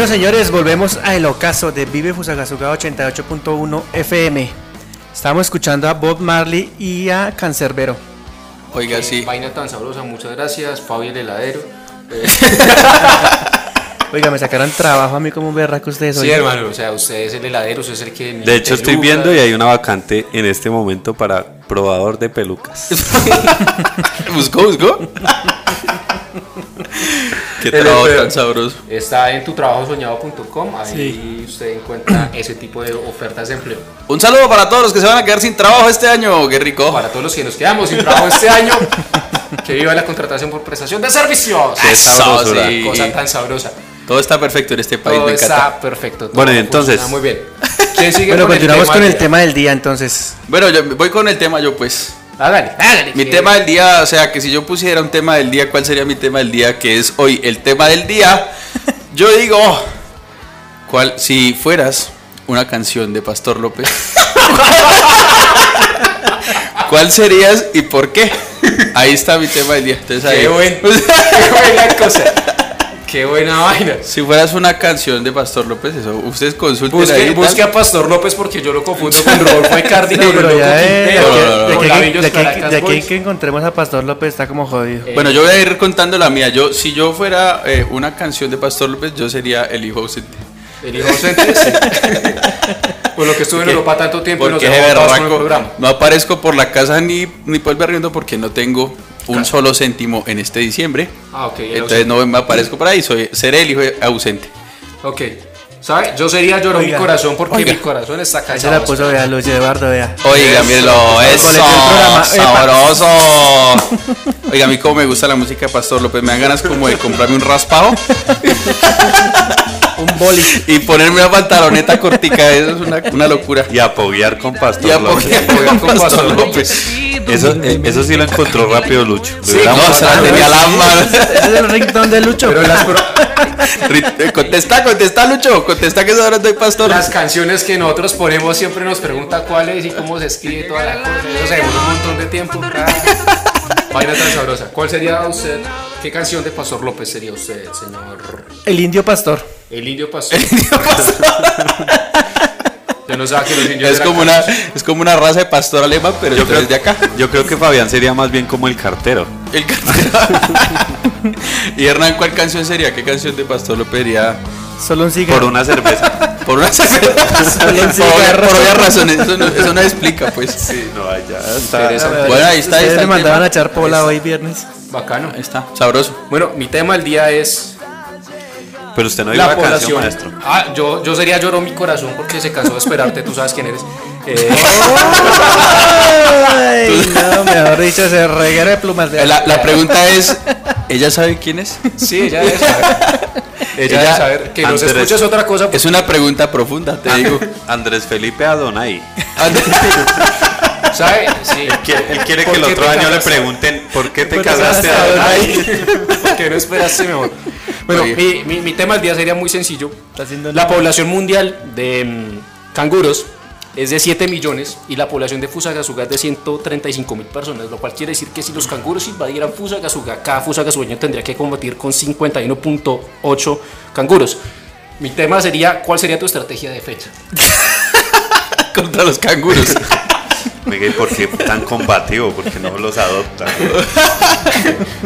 Bueno, señores, volvemos a El Ocaso de Vive Fusagasuga 88.1 FM. Estamos escuchando a Bob Marley y a Cancerbero. Oiga, Qué sí. Vaina tan sabrosa, muchas gracias. Fabi el heladero. Eh, Oiga, me sacaron trabajo a mí como un berraco ustedes sí, hoy. hermano, o sea, usted es el heladero, usted es el que. De hecho, estoy peluca. viendo y hay una vacante en este momento para probador de pelucas. buscó, buscó. Qué El- trabajo el- tan sabroso. Está en tutrabajosoñado.com, ahí usted encuentra ese tipo de ofertas de empleo. Un saludo para todos los que se van a quedar sin trabajo este año. Qué rico. Para todos los que nos quedamos sin trabajo este año, que viva la contratación por prestación de servicios. Qué sabrosura. sí. Cosa tan sabrosa. Todo está perfecto en este país. Todo me encanta. está perfecto. todo Bueno, y entonces- Muy bien. ¿Quién sigue Bueno, con el continuamos tema con el tema del día entonces. Bueno, yo voy con el tema yo pues. Hágale, hágale. Mi que- tema del día, o sea, que si yo pusiera un tema del día, ¿cuál sería mi tema del día? Que es hoy el tema del día. Yo digo, ¿cuál, si fueras una canción de Pastor López, ¿cuál serías y por qué? Ahí está mi tema del día. Entonces, ahí, Qué, buen, qué buena cosa. Qué buena vaina. Si fueras una canción de Pastor López, eso, ustedes consulten. Busque, a Pastor López porque yo lo confundo con Rodolfo Icardi, Sí, pero ya Quintero, de no, aquí- de aquí- que encontremos a Pastor López está como jodido. Bueno, yo voy a ir contando la mía. Yo, si yo fuera eh, una canción de Pastor López, yo sería el hijo ausente. El hijo ausente, sí. Por lo que estuve en Europa tanto tiempo y nos Porque dejó de botados con el berraco programa. no aparezco por la casa ni, ni por el berriendo porque no tengo un solo céntimo en este diciembre. Ah, ok. Entonces no me aparezco por ahí, soy, seré el hijo ausente. Ok. ¿Sabe? Yo sería lloró mi corazón porque Oiga. mi corazón está Ahí se la puso, vea, Luis Eduardo, vea. Oiga, Eso. mírelo, eso, programa. sabroso. Oiga, a mí como me gusta la música de Pastor López, me dan ganas como de comprarme un raspado Un boli. y ponerme una pantaloneta cortica, eso es una, una locura. Y apoyar con Pastor Y López. apoyar con Pastor López. Eso, eh, eso sí lo encontró rápido Lucho. Sí, no, tenía la mano. Ese es el ringtone de Lucho. Pero las, pro- eh, Contesta, contesta, Lucho. Contesta que es ahora doy pastor. las canciones que nosotros ponemos siempre nos pregunta cuál es y cómo se escribe toda la cosa. Eso se demora un montón de tiempo. Vaina tan sabrosa. ¿Cuál sería usted? ¿Qué canción de Pastor López sería usted, señor? El indio pastor. El indio Pastor. Yo no sabía que los indios Es como una, es como una raza de pastor alemán, pero Yo creo, de acá. yo creo que Fabián sería más bien como el cartero. El cartero. y Hernán, ¿cuál canción sería? ¿Qué canción de Pastor López sería? Solo un cigarro. Por una cerveza. Por una Solo un por, cigarro. por obvias razones. Eso no, eso no explica, pues. Sí, no, ya está. Interesante. Bueno, ahí está, ahí Ustedes está. me el mandaban tema. a echar pola hoy viernes. Bacano. Ahí está, sabroso. Bueno, mi tema del día es Pero usted no dijo la la, canción, maestro. Ah, yo, yo sería lloró mi corazón porque se cansó de esperarte, tú sabes quién eres. Eh, Ay, no, mejor dicho, ese reguero de plumas de La, la pregunta es: ¿ella sabe quién es? sí, ella debe saber. Ella debe saber. Que nos Andrés. escuches otra cosa. Es una pregunta profunda, te digo. Andrés Felipe Adonai. ¿Sabe? Sí. Quiere- Él quiere que ¿Por el otro año le pregunten ¿por qué te ¿Por qué casaste casaste, Adonai? ¿Por qué no esperaste mejor? Bueno, mi, mi, mi tema del día sería muy sencillo. La población mundial de mm, canguros es de 7 millones y la población de Fusagasugá es de 135 mil personas, lo cual quiere decir que si los canguros invadieran Fusagasugá, cada fusagasueño tendría que combatir con 51.8 canguros. Mi tema sería, ¿cuál sería tu estrategia de defensa? Contra los canguros. Oiga, ¿y por qué tan combativo? Porque no los adoptan.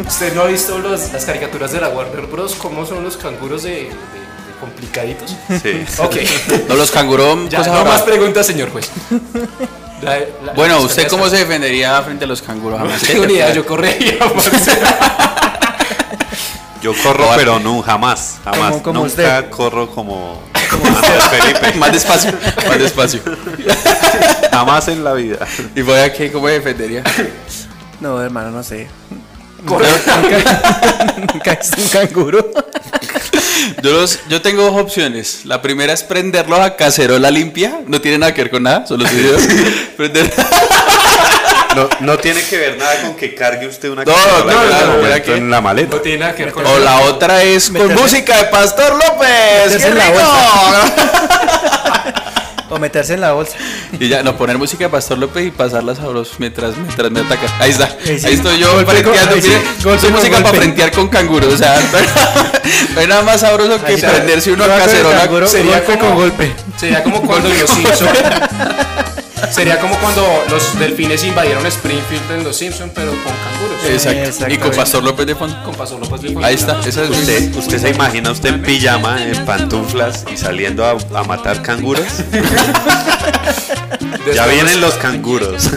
¿Usted no ha visto los- las caricaturas de la Warner Bros? ¿Cómo son los canguros de, de- de complicaditos? Sí. Ok. No, los canguros. Ya, cosa no más preguntas, señor juez. La- la- Bueno, ¿usted cómo se defendería frente a los canguros? No tengo ni idea, yo correría. Yo corro, pero no, jamás. Jamás. Como- como Nunca usted. corro como, Andrés Felipe. más despacio, más despacio. Jamás en la vida. ¿Y voy a qué? ¿Cómo me defendería? No, hermano, no sé. Corre. Nunca es un canguro. Yo, los, yo tengo dos opciones. La primera es prenderlos a cacerola limpia. No tiene nada que ver con nada, solo estoy Prender. No, no tiene que ver nada con que cargue usted una No, cacerola no, en no, ¿verdad que? en la maleta. No tiene nada que ver con O la otra es con música de Pastor López. ¡Qué en la rico! O meterse en la bolsa. Y ya, no, poner música de Pastor López y pasarla sabroso mientras, mientras me ataca. Ahí está. Ahí sí. Ahí estoy yo frenteando. sí, golpe con música para golpe. frentear con canguros. O sea, no hay nada más sabroso que prenderse uno a canguro, Sería como- con golpe. Sería como cuando los Simpsons. Sería como cuando los delfines invadieron Springfield en los Simpsons, pero con canguros. Exacto. Y con Pastor López de fondo. Con Pastor López de fondo. Ahí está. Esa es ¿Usted, usted se imagina usted en pijama, en pantuflas y saliendo a, a matar canguros? ya vienen los canguros.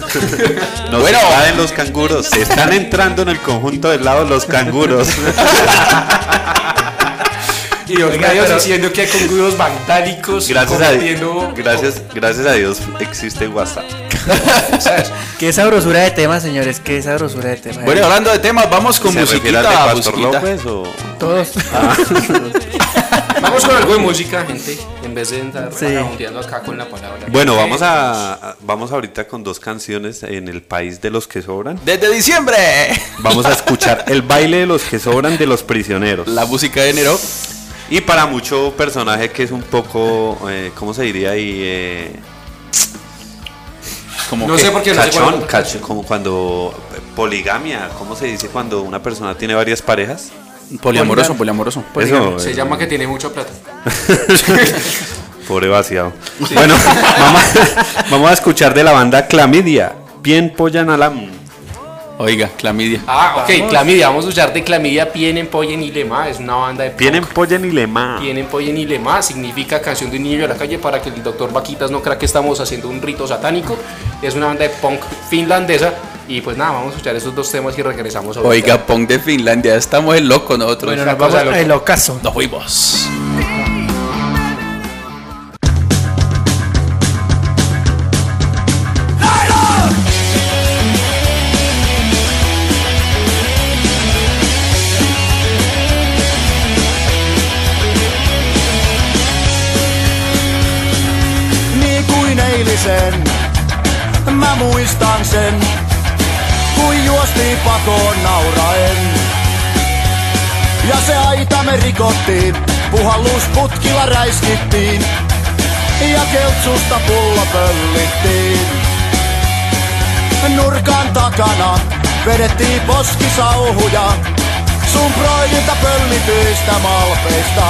Nos Bueno. invaden los canguros. Se están entrando en el conjunto del lado los canguros. Y los Oiga, medios pero- diciendo que hay canguros vandálicos Gracias a, cometiendo. gracias, gracias a Dios existe WhatsApp. ¿sabes? Qué sabrosura de tema, señores. Qué sabrosura de tema. Bueno, hablando de temas, vamos con ¿Se refiere al de musiquita. Pastor. López o...? Todos. Vamos con algo de música, gente. En vez de andar Sí. acá con la palabra. Bueno, vamos a a- vamos ahorita con dos canciones en el país de los que sobran. Desde diciembre. Vamos a escuchar el baile de los que sobran de los prisioneros. La música de enero. Y para mucho personaje que es un poco, eh, ¿cómo se diría ahí? Eh, Como No que- sé por qué no sé cachón, cuál- cachón, como cuando poligamia, ¿cómo se dice cuando una persona tiene varias parejas? Poliamoroso, poliamoroso. Eso, Se eh, llama que tiene mucha plata. Pobre vaciado. Bueno, vamos, vamos a escuchar de la banda Clamidia, Bien Pollan Alam. Oiga, clamidia. Ah, ok, Clamidia. Vamos a escuchar de Clamidia, Pienen, Pollen y Lema. Es una banda de Bien punk. Pollan y Lema. Pienen, Pollen y Lema significa canción de un niño a la calle para que el doctor Vaquitas no crea que estamos haciendo un rito satánico. Es una banda de punk finlandesa. Y pues nada, vamos a escuchar esos dos temas y regresamos a Oiga, punk de Finlandia. Estamos en loco nosotros. Bueno, nos vamos al ocaso. Nos fuimos. Muistan sen, kuin juostiin pakoon nauraen. Ja se aita me rikottiin, puhallusputkilla räiskittiin, ja keltsusta pullo pöllittiin. Nurkan takana vedettiin poskisauhuja, sun broidilta pöllityistä malpeista.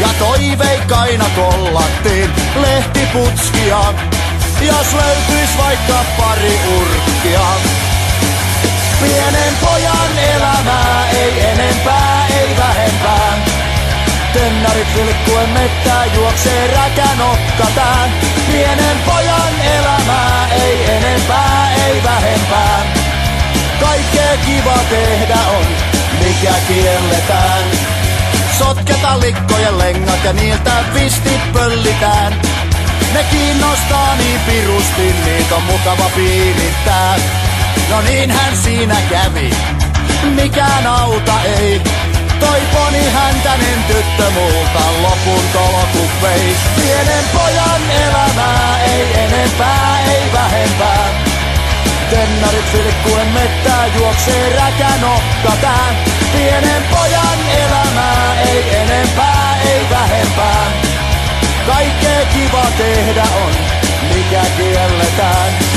Ja toiveikkaina kollattiin lehtiputskia, jos löytyis vaikka pari urkkia. Pienen pojan elämää, ei enempää, ei vähempää. Tennarit vilkkuen mettää, juoksee räkä nokkataan. Pienen pojan elämää, ei enempää, ei vähempää. Kaikkea kiva tehdä on, mikä kielletään. Sotketa likkojen lengat ja niiltä vistit pöllitään. Ne kiinnostaa niin pirusti, niitä on mukava piirittää. No niinhän siinä kävi, mikään auta ei. Toi poni häntänen tyttö multa lopun tolku vei. Pienen pojan elämää, ei enempää, ei vähempää. Tennarit vilkkuen mettää, juoksee räkä nokkataan. Pienen pojan elämää, ei enempää, ei vähempää. Kaikkea kiva tehdä on, mikä kielletään.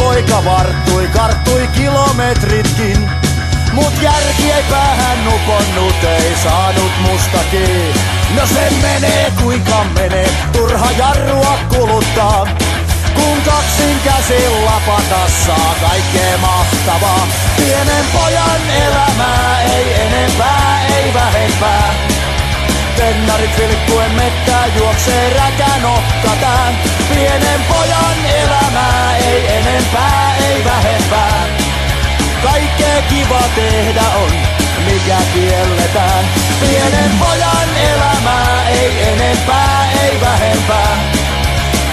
Poika varttui, karttui kilometritkin. Mut järki ei päähän nuponnut, ei saanut mustakin. No se menee kuinka menee, turha jarrua kuluttaa. Kun kaksin käsin lapata saa kaikkea mahtavaa. Pienen pojan elämää, ei enempää, ei vähempää. Tennarit vilkkuen mettää juoksee räkän ohtkataan. Pienen pojan elämää ei enempää, ei vähempää. Kaikkea kiva tehdä on, mikä kielletään. Pienen pojan elämää ei enempää, ei vähempää.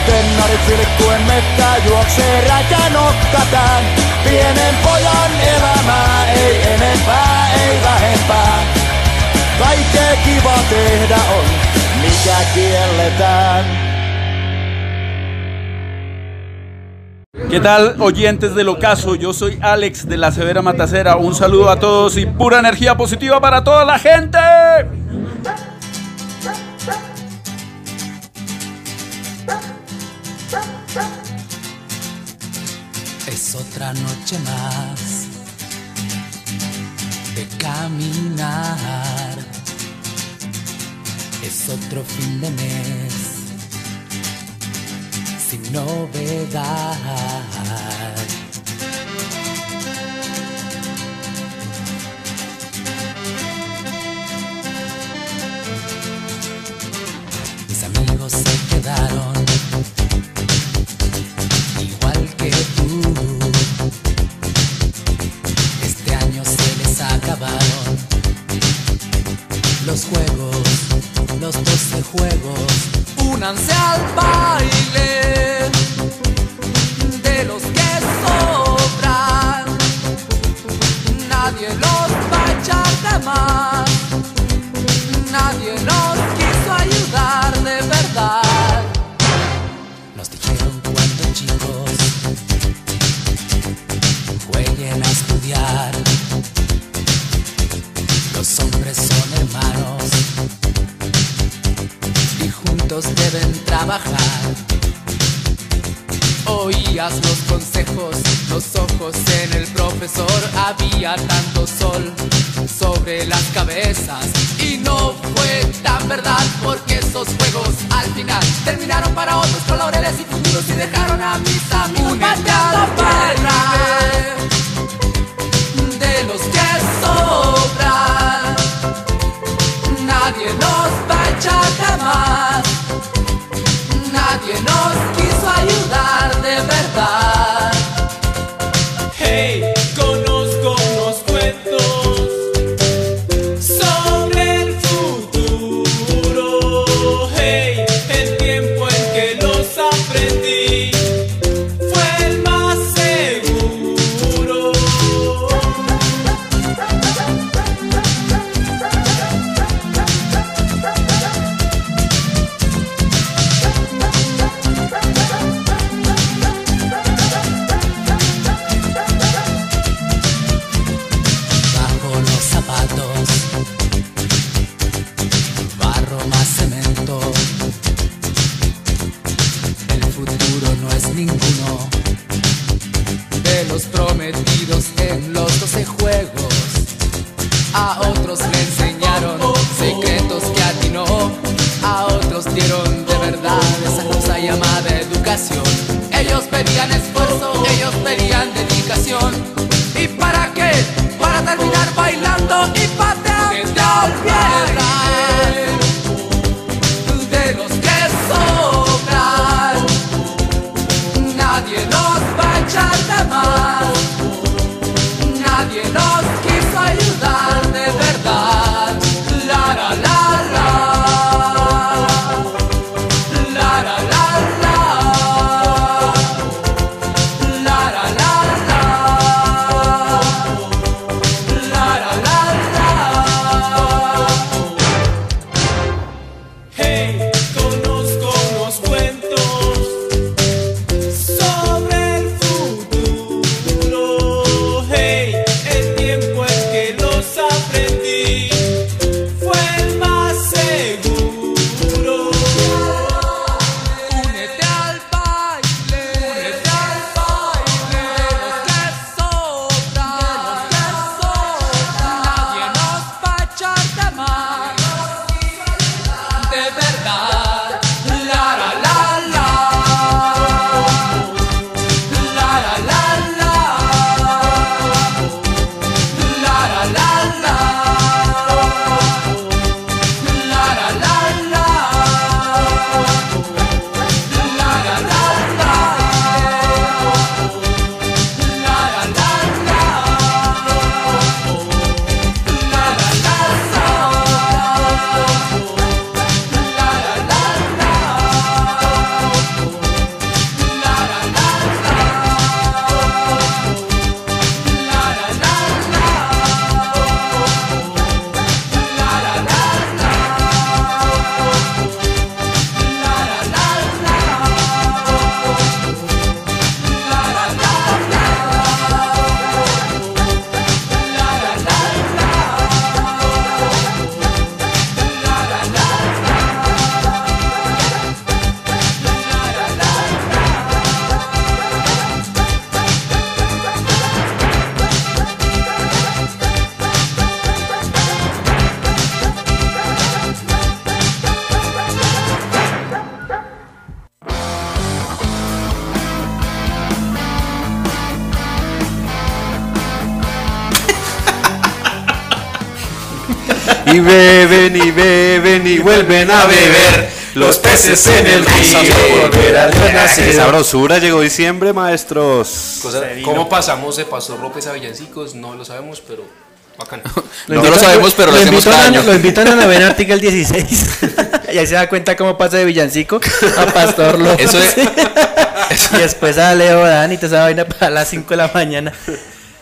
Tennarit vilkkuen mettää juoksee räkän okkatään. Pienen pojan elämää ei enempää, ei vähempää. Kaikkea kiva tehdä on, mikä kielletään. ¿Qué tal oyentes del ocaso? Yo soy Alex de la Severa Matacera. Un saludo a todos y pura energía positiva para toda la gente. Es otra noche más de caminar. Es otro fin de mes sin novedad. Y beben y vuelven a beber. Los peces en el río volverán a sabrosura, llegó diciembre, maestros. Cosa- ¿Cómo pasamos de Pastor López a Villancicos? No lo sabemos, pero bacán. No lo sabemos, pero lo hacemos invitan cada a- año. Lo invitan a la novena Article 16. y ahí se da cuenta cómo pasa de Villancico a Pastor López. Eso es- y después a Leo Dan y toda esa vaina para las 5 de la mañana.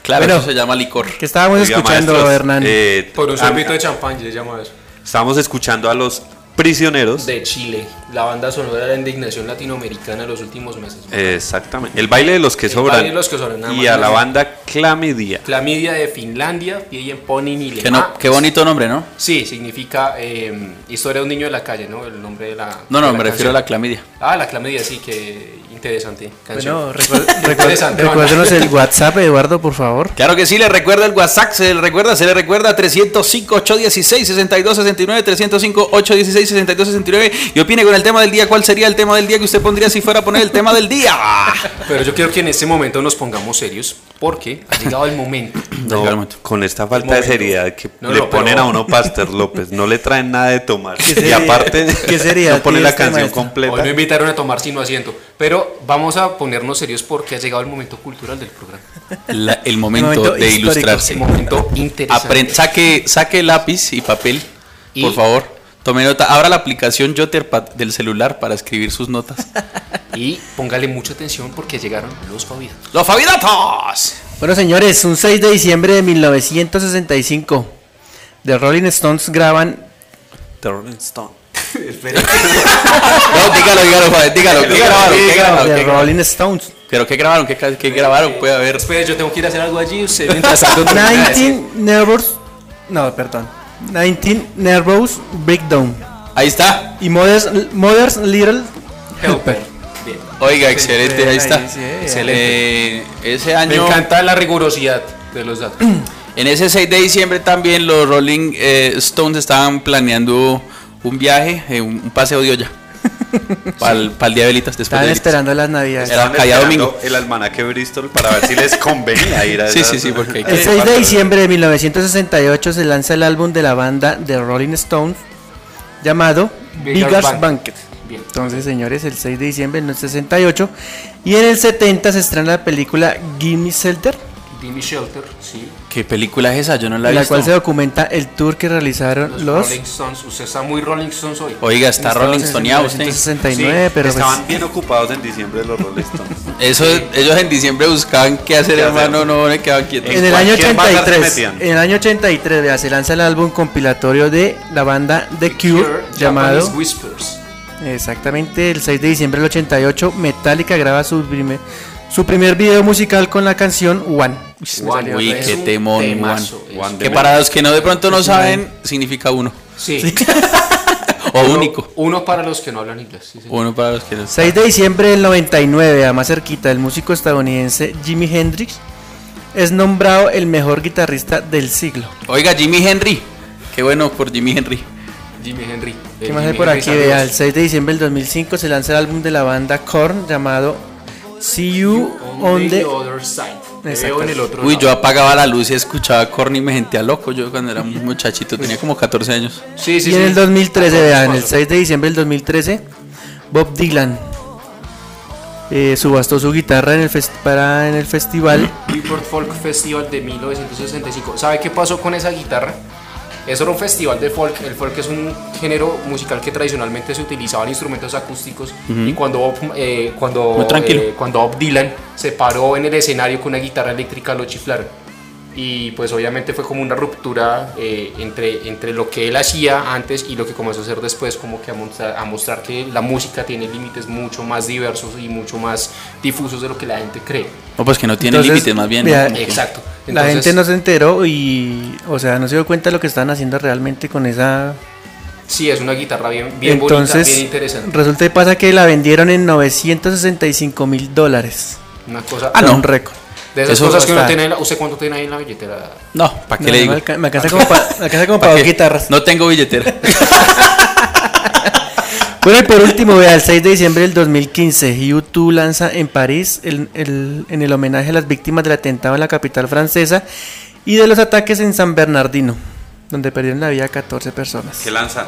Claro, Bueno, eso se llama licor. ¿Qué estábamos Oiga, escuchando, maestros, Hernán? eh, Por un sorbito de champán, se llama eso. Estamos escuchando a los prisioneros. De Chile, la banda sonora de la indignación latinoamericana de los últimos meses. Exactamente. El baile de los que El sobran. baile de los que sobran, nada y más a y la banda Clamidia. Clamidia de Finlandia, piden Pony ni Qué, no- qué bonito nombre, ¿no? Sí, significa eh, historia de un niño de la calle, ¿no? El nombre de la. No, no, me refiero a la clamidia. Ah, la clamidia, sí, que interesante. Canción. Bueno, recuer- recuer- Interesante, recuérdenos el WhatsApp, Eduardo, por favor. Claro que sí, le recuerda el WhatsApp, se le recuerda, se le recuerda 305-816-6269, 305-816-6269 y opine con el tema del día, ¿cuál sería el tema del día que usted pondría si fuera a poner el tema del día? Pero yo quiero que en este momento nos pongamos serios, porque ha llegado el momento. No, con esta falta de seriedad que No, le no, pero- ponen a uno Pastor López, no le traen nada de tomar. Y aparte, qué seriedad no pone la este canción maestro? completa. Hoy no invitaron a tomar sino asiento. Pero vamos a ponernos serios porque ha llegado el momento cultural del programa. La- el momento, Momento de histórico, ilustrarse. el momento interesante. Saque, saque lápiz y papel, Y- por favor. Tome nota. Abra la aplicación Jotterpad del celular para escribir sus notas. Y póngale mucha atención porque llegaron los favidatos. ¡Los favidatos! Bueno, señores, un 6 de diciembre de 1965, The Rolling Stones graban. The Rolling No, dígalo, dígalo, joder, dígalo. ¿Qué grabaron? ¿Qué grabaron? The ¿Qué grabaron? Rolling Stones. ¿Pero qué grabaron? ¿Qué, qué grabaron? Puede haber. Espera, yo tengo que ir a hacer algo allí. Usted mientras tanto no me va a decir. 19 Nervous. No, perdón. 19 Nervous Breakdown. Ahí está. Y Mother's, Mother's Little Helper. Bien. Oiga, excelente, ahí está. Ahí sí, Excelente. ese Me año. encanta la rigurosidad de los datos. En ese 6 de diciembre también los Rolling eh, Stones estaban planeando un viaje, eh, un, un paseo de olla. Para el, día de velitas después Estaban de esperando las navidades. Estaban domingo. el almanaque Bristol para ver si les convenía ir a Sí, sí, sí, porque El 6 de diciembre de 1968 se lanza el álbum de la banda The Rolling Stones llamado Bigger's Banquet. Banquet. Bien. Entonces, señores, el 6 de diciembre del 68 y en el 70 se estrena la película Gimme Shelter, Gimme Shelter, sí. ¿Qué película es esa? Yo no la he en la cual se documenta el tour que realizaron Los, los, Rolling Stones. Usted está muy Rolling Stones hoy. Oiga, está Rolling en Stoneado usted. 1969, pero pues- Estaban bien ocupados en diciembre los Rolling Stones. Eso, ellos en diciembre buscaban qué hacer, ¿Qué hacer? hermano, no me quedaban quietos. En el año cualquier bazar se 83, metían. en el año 83, vea, se lanza el álbum compilatorio de la banda The Cure, llamado Japanese Whispers. exactamente el 6 de diciembre del 88, Metallica graba su primer su primer video musical con la canción One. Uy, One, qué temón, temazo, Que para los que no de pronto no saben, significa uno. Sí. O Uno- único. Uno para los que no hablan inglés. sí. Uno para los que no 6 de diciembre del 99, a más cerquita, el músico estadounidense Jimi Hendrix es nombrado el mejor guitarrista del siglo. Oiga, Jimi Henry. Qué bueno por Jimi Henry. Jimi Henry. ¿Qué más hay por Henry, aquí? Vea, el saludos. 6 de diciembre del 2005 se lanza el álbum de la banda Korn llamado See You on the... other side. Te Exacto. veo en el otro Uy, lado. yo apagaba la luz y escuchaba Corny y me sentía loco. Yo cuando era un muchachito, tenía como 14 años. Sí, sí, y en sí. el 2013, vean, el Paso. 6 de diciembre del 2013, Bob Dylan eh, subastó su guitarra en el, para, en el festival. Newport Folk Festival de 1965. ¿Sabe qué pasó con esa guitarra? Eso era un festival de folk. El folk es un género musical que tradicionalmente se utilizaba en instrumentos acústicos. Y cuando Bob, eh, cuando, eh, cuando Bob Dylan se paró en el escenario con una guitarra eléctrica, lo chiflaron. Y pues obviamente fue como una ruptura eh, entre, entre lo que él hacía antes y lo que comenzó a hacer después, como que a mostrar, a mostrar que la música tiene límites mucho más diversos y mucho más difusos de lo que la gente cree. No, pues que no tiene Entonces, límites, más bien. Exacto. la Entonces- gente no se enteró y, o sea, no se dio cuenta de lo que estaban haciendo realmente con esa... Sí, es una guitarra bien, bien Entonces, bonita, bien interesante. resulta y pasa que la vendieron en 965 mil dólares. Una cosa. Ah, no. Un récord. De esas Eso cosas que uno tiene. en la- ¿Usted cuánto tiene ahí en la billetera? No, ¿para qué No, le digo? me alca- me alcanza como para me alcanza como ¿Pa' para dos guitarras. No tengo billetera. Bueno, y por último, vea, el 6 de diciembre del 2015, U2 lanza en París el- el- en el homenaje a las víctimas del atentado en la capital francesa y de los ataques en San Bernardino. donde perdieron la vida 14 personas. ¿Qué lanzan?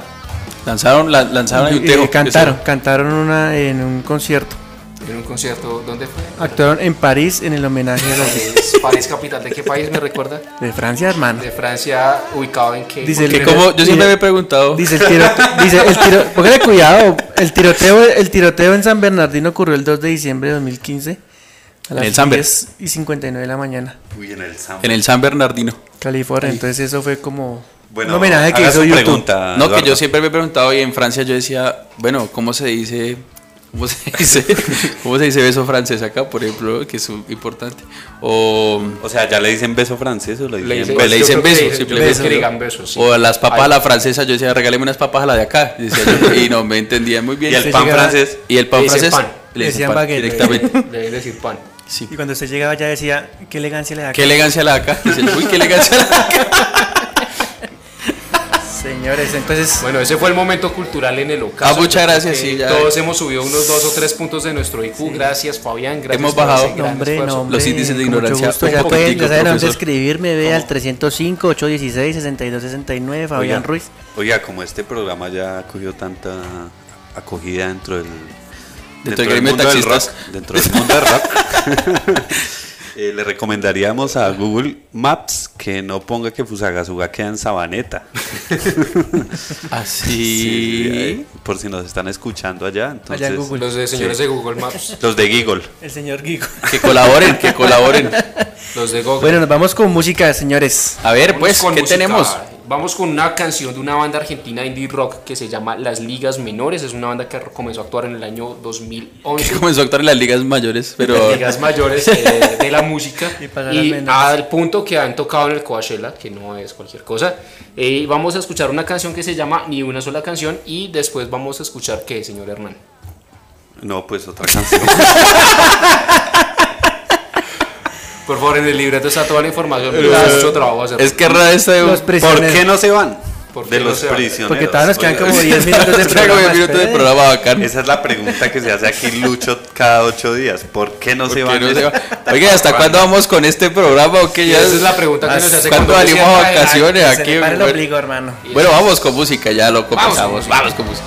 Lanzaron, la- lanzaron un Eh, tejo. cantaron, cantaron una, en un concierto. En un concierto, ¿dónde fue? Actuaron en París en el homenaje a los París, París, capital. ¿De qué país me recuerda? de Francia, hermano. De Francia, ubicado en qué. Dice el- como yo siempre dice- me he preguntado. Dice el tiro, dice el tiro, póngale cuidado, el tiroteo, el tiroteo en San Bernardino ocurrió el 2 de diciembre de 2015 a En las el Samber. 10 y 59 de la mañana, Uy, en el Sam. En el San Bernardino. California. Entonces eso fue como Bueno, un homenaje que hizo YouTube. pregunta, No, que yo siempre me he preguntado y en Francia yo decía, bueno, ¿cómo se dice? ¿Cómo se dice? ¿Cómo se dice beso francés acá, por ejemplo, que es importante? O, O sea, ¿ya le dicen beso francés o le Le dicen dicen- le dicen que beso, dicen- creo que digan beso, sí. O a las papas Ay. a la francesa, yo decía, regáleme unas papas a la de acá. decía yo, y no me entendían muy bien. ¿Y el pan llegaba- francés? Y el pan Le dicen francés. pan. Le dicen Decían pan baguette. directamente. Deben decir pan. Sí. Y cuando usted llegaba ya decía, qué elegancia le da. Qué elegancia la de acá. Dice, uy, qué elegancia la de acá. Señores, entonces Bueno, ese fue el momento cultural en el ocaso. Ah, muchas gracias, que sí, ya. Todos hemos subido unos dos o tres puntos de nuestro IQ. Gracias, Fabián. Gracias Hemos bajado. gran Hombre, no, hombre, Los índices de ignorancia, gusto. un Ya, pueden, ya saben a dónde escribirme, ve al 305 816 6269 Fabián Oiga, Ruiz. Oiga, como este programa ya cogió tanta acogida dentro del Dentro del gremio de mundo del rock, dentro del mundo del rock, eh, le recomendaríamos a Google Maps que no ponga que Fusagasugá queda en Sabaneta. Así. Sí, ahí, por si nos están escuchando allá. Entonces, Allá en Google. Los de señores Sí. de Google Maps. Los de Giggle. El señor Guigo. Que colaboren, que colaboren. Los de Google. Bueno, nos vamos con música, señores. A ver, Vamos pues, ¿qué música. tenemos? Vamos con una canción de una banda argentina indie rock que se llama Las Ligas Menores. Es una banda que comenzó a actuar en el año 2011. Que comenzó a actuar en las ligas mayores, pero. Las ligas mayores eh, de la música Y para y, las menores. al punto que han tocado en el Coachella, que no es cualquier cosa. Eh, vamos a escuchar una canción que se llama Ni una sola canción y después vamos a escuchar qué, señor Hernán. No, pues otra canción. Por favor, en el libreto está toda la información. Pero es mucho trabajo. Es que rara esta de Los ¿Por qué no se van? ¿Por de no los van? prisioneros. Porque todavía nos quedan como 10 minutos de programa. diez minutos de programa bacán. Esa es la pregunta que se hace aquí Lucho cada ocho días. ¿Por qué no ¿Por se qué van? no se va? Oiga, ¿hasta cuándo vamos con este programa? ¿O qué ya esa es la pregunta que nos hace ¿Cuándo cuando salimos a vacaciones aquí? el Bueno, ombligo, hermano. Bueno, vamos con música, ya lo Vamos comenzamos. música. Vamos con música.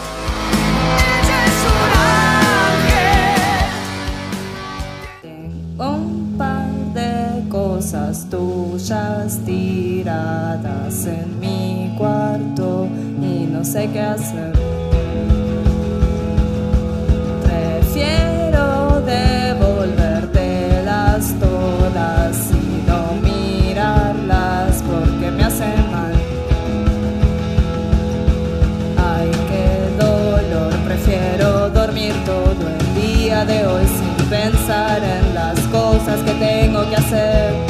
Cosas tuyas tiradas en mi cuarto y no sé qué hacer. Prefiero devolvértelas todas y no mirarlas porque me hacen mal. Ay, qué dolor, prefiero dormir todo el día de hoy sin pensar en las cosas que tengo que hacer.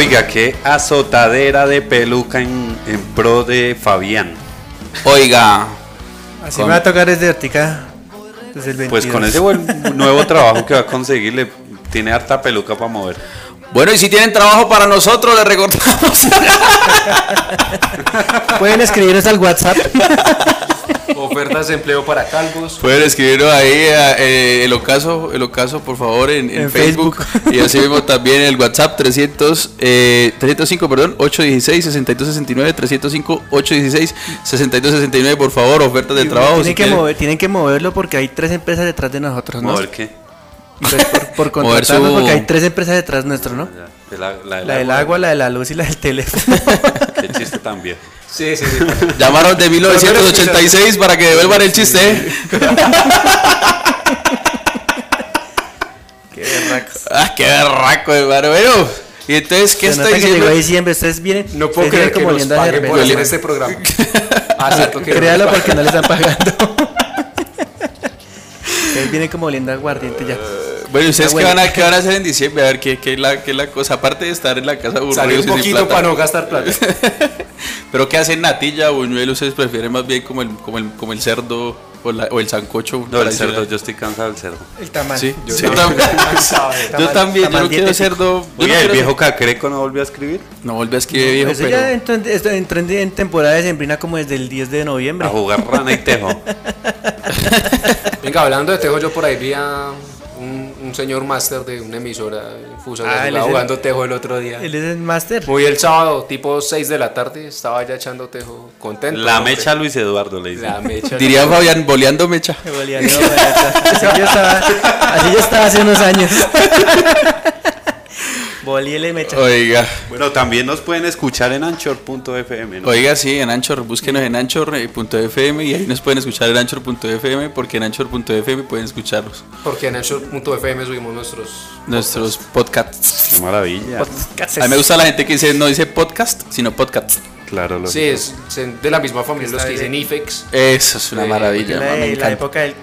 Oiga, qué azotadera de peluca en, en pro de Fabián. Oiga. Así Con- me va a tocar desde Ortica. Desde el 22. Pues con ese buen nuevo trabajo que va a conseguir, le tiene harta peluca para mover. Bueno, y si tienen trabajo para nosotros, les recordamos. Pueden escribirnos al WhatsApp. Ofertas de empleo para calvos. Pueden escribirnos ahí a, eh, el ocaso, el ocaso, por favor, en, en En Facebook. Y así mismo también el WhatsApp 300, eh, 305, perdón, 816 6269 305 816 6269, por favor, ofertas de trabajo. tienen, si que mover, tienen que moverlo porque hay tres empresas detrás de nosotros, ¿no? ¿Mover qué? Entonces, por, por Mover contratarnos su- porque hay tres empresas detrás nuestro, ¿no? La, la- La del agua, la de la luz y la del teléfono. Qué chiste también. Sí, sí, sí. Llamaron de 1986 para que devuelvan el chiste. ¿eh? Qué berracos. Ah, qué berraco, hermano. Bueno, y entonces, ¿qué está nota que diciendo? llegó diciembre, ustedes vienen. No puedo creer que vienen nos paguen por cerveza. hacer este programa. Que Créalo porque no le están pagando. Ustedes vienen como oliendo aguardiente ya. Bueno, ¿y ustedes qué van, a, qué van a hacer en diciembre? A ver, ¿qué, qué es la, qué es la cosa? Aparte de estar en la casa aburridos Salir un poquito plata. para no gastar plata. ¿Pero qué hacen natilla o buñuelo? ¿Ustedes prefieren más bien como el, como el, como el cerdo o, la- o el sancocho? No, el cerdo, yo estoy cansado del cerdo. El tamal. Sí, Yo también. también. Cansado. Yo Tamal- también, yo no quiero cerdo. Oye, no el quiero viejo Cacreco no volvió a escribir. No vuelve a escribir viejo, Eso pero. ya entró en, esto entró en- en temporada de sembrina como desde el 10 de noviembre. A jugar rana y tejo. Venga, hablando de tejo, yo por ahí vi a un, señor máster de una emisora Fusa Ah, él el- jugando tejo el otro día. Él es el máster. Muy el sábado, tipo 6 de la tarde, estaba ya echando tejo, contento. La hombre. mecha Luis Eduardo le dice. La mecha. Diría Fabián, boleando mecha. Así yo estaba, así yo estaba hace unos años. Bolí el mecha. Oiga. Bueno, también nos pueden escuchar en anchor.fm. ¿no? Oiga, sí, en Anchor, búsquenos en Anchor.fm y ahí nos pueden escuchar en Anchor.fm porque en Anchor.fm pueden escucharlos. Porque en Anchor.fm subimos nuestros. Nuestros podcasts. Qué maravilla. A mí me gusta la gente que dice, no dice podcast, sino podcast. Claro, lo Sí, es, es de la misma familia los que dicen IFEX. Eso es una Eh, maravilla, la, la encanta. época del.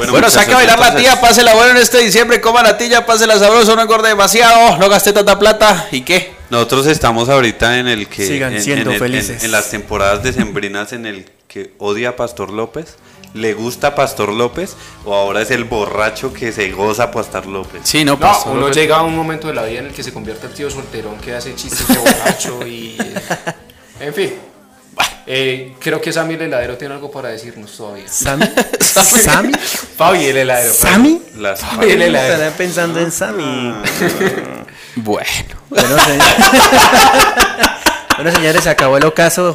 Bueno, Bueno, saque a bailar la tía, pásela bueno en este diciembre, coma la tía, pásela sabroso, no engorde demasiado, no gaste tanta plata, ¿y qué? Nosotros estamos ahorita en el que. Sigan en, siendo en el- felices. en- en las temporadas decembrinas en el que odia a Pastor López. ¿Le gusta a Pastor López? ¿O ahora es el borracho que se goza a Pastor López? Sí, no, No, pues, uno llega a un momento de la vida en el que se convierte el tío solterón que hace chistes de borracho y. En fin. Eh, creo que Sammy el heladero tiene algo para decirnos todavía. ¿Sammy? ¿Sammy? Fabi el heladero. ¿Sammy? Las Fabi el heladero. Estarán pensando en Sammy. Bueno. Bueno, bueno, señores, se acabó el ocaso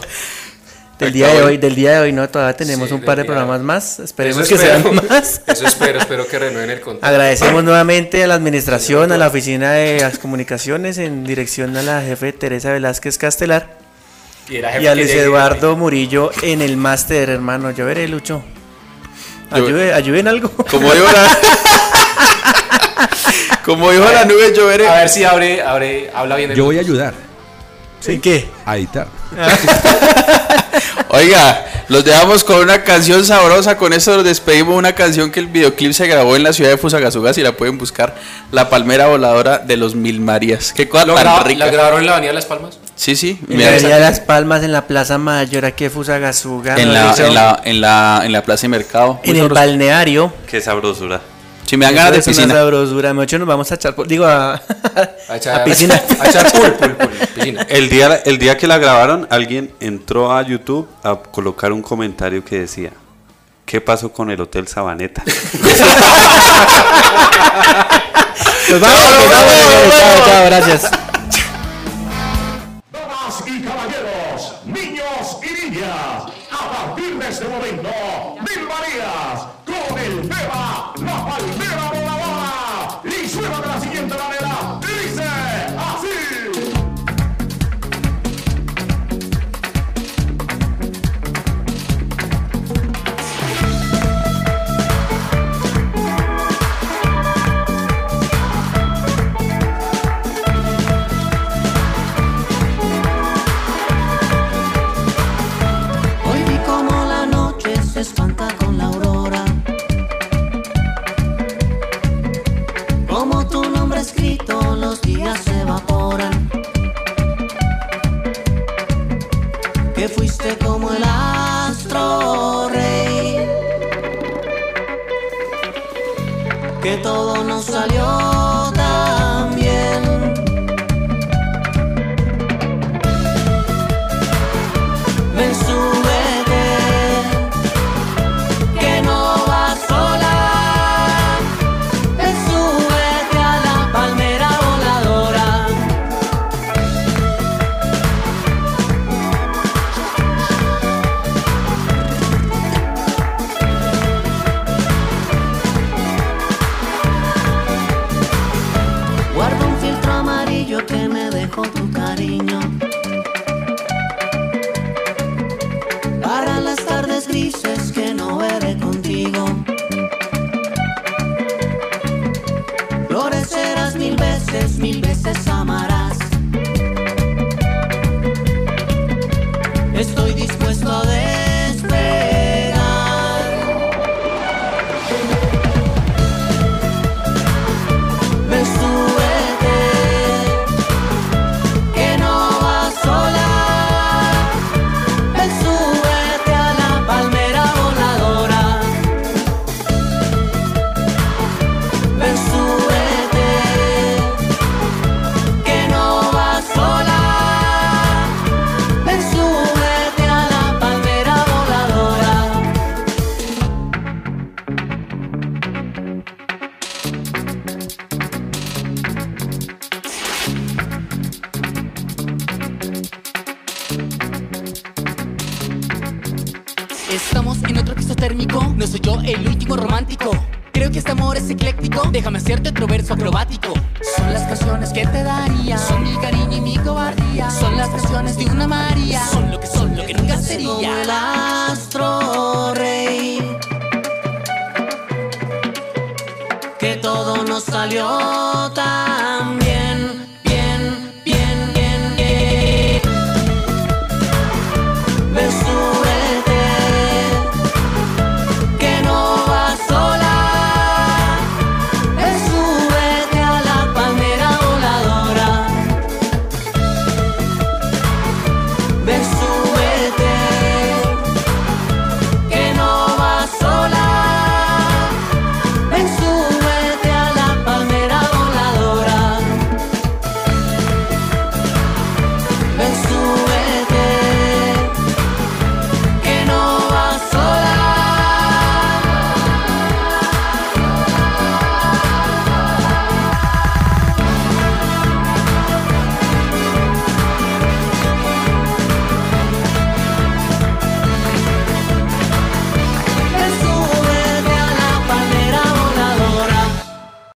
del día de hoy. Del día de hoy, ¿no? Todavía tenemos Sí, un par de programas más. Esperemos Eso que espero. sean más. Eso espero, espero que renueven el contrato. Agradecemos nuevamente a la administración, a la oficina de las comunicaciones, en dirección a la jefe Teresa Velázquez Castelar Y, era y jefe a Luis Eduardo Murillo en el máster, hermano. Yo veré, Lucho. Yo- Ayude, ayuden algo. Como dijo la... Como dijo la nube, yo veré. A ver si abre, abre, habla bien el Yo voy a ayudar ¿En qué? a editar. Oiga, los dejamos con una canción sabrosa. Con esto nos despedimos. Una canción que el videoclip se grabó en la ciudad de Fusagasugá. Si la pueden buscar, La Palmera Voladora de los Mil Marías. Qué cosa ¿Lo tan rica. ¿La grabaron en la Avenida Las Palmas? Sí, sí. En mira, la Avenida Las Palmas, en la Plaza Mayor, aquí en Fusagasugá. en, mejor la, en, la, en, la, en la Plaza de Mercado. Muy en el sabroso. balneario. Qué sabrosura. Si me dan ganas de es una piscina. sabrosura. Mucho nos vamos a echar, por- digo, a, A echar, a piscina. A echar pool, pool, pool, piscina. El día, el día que la grabaron, alguien entró a YouTube a colocar un comentario que decía: ¿Qué pasó con el Hotel Sabaneta? Pues vamos, pues vamos. Chao, chao, gracias.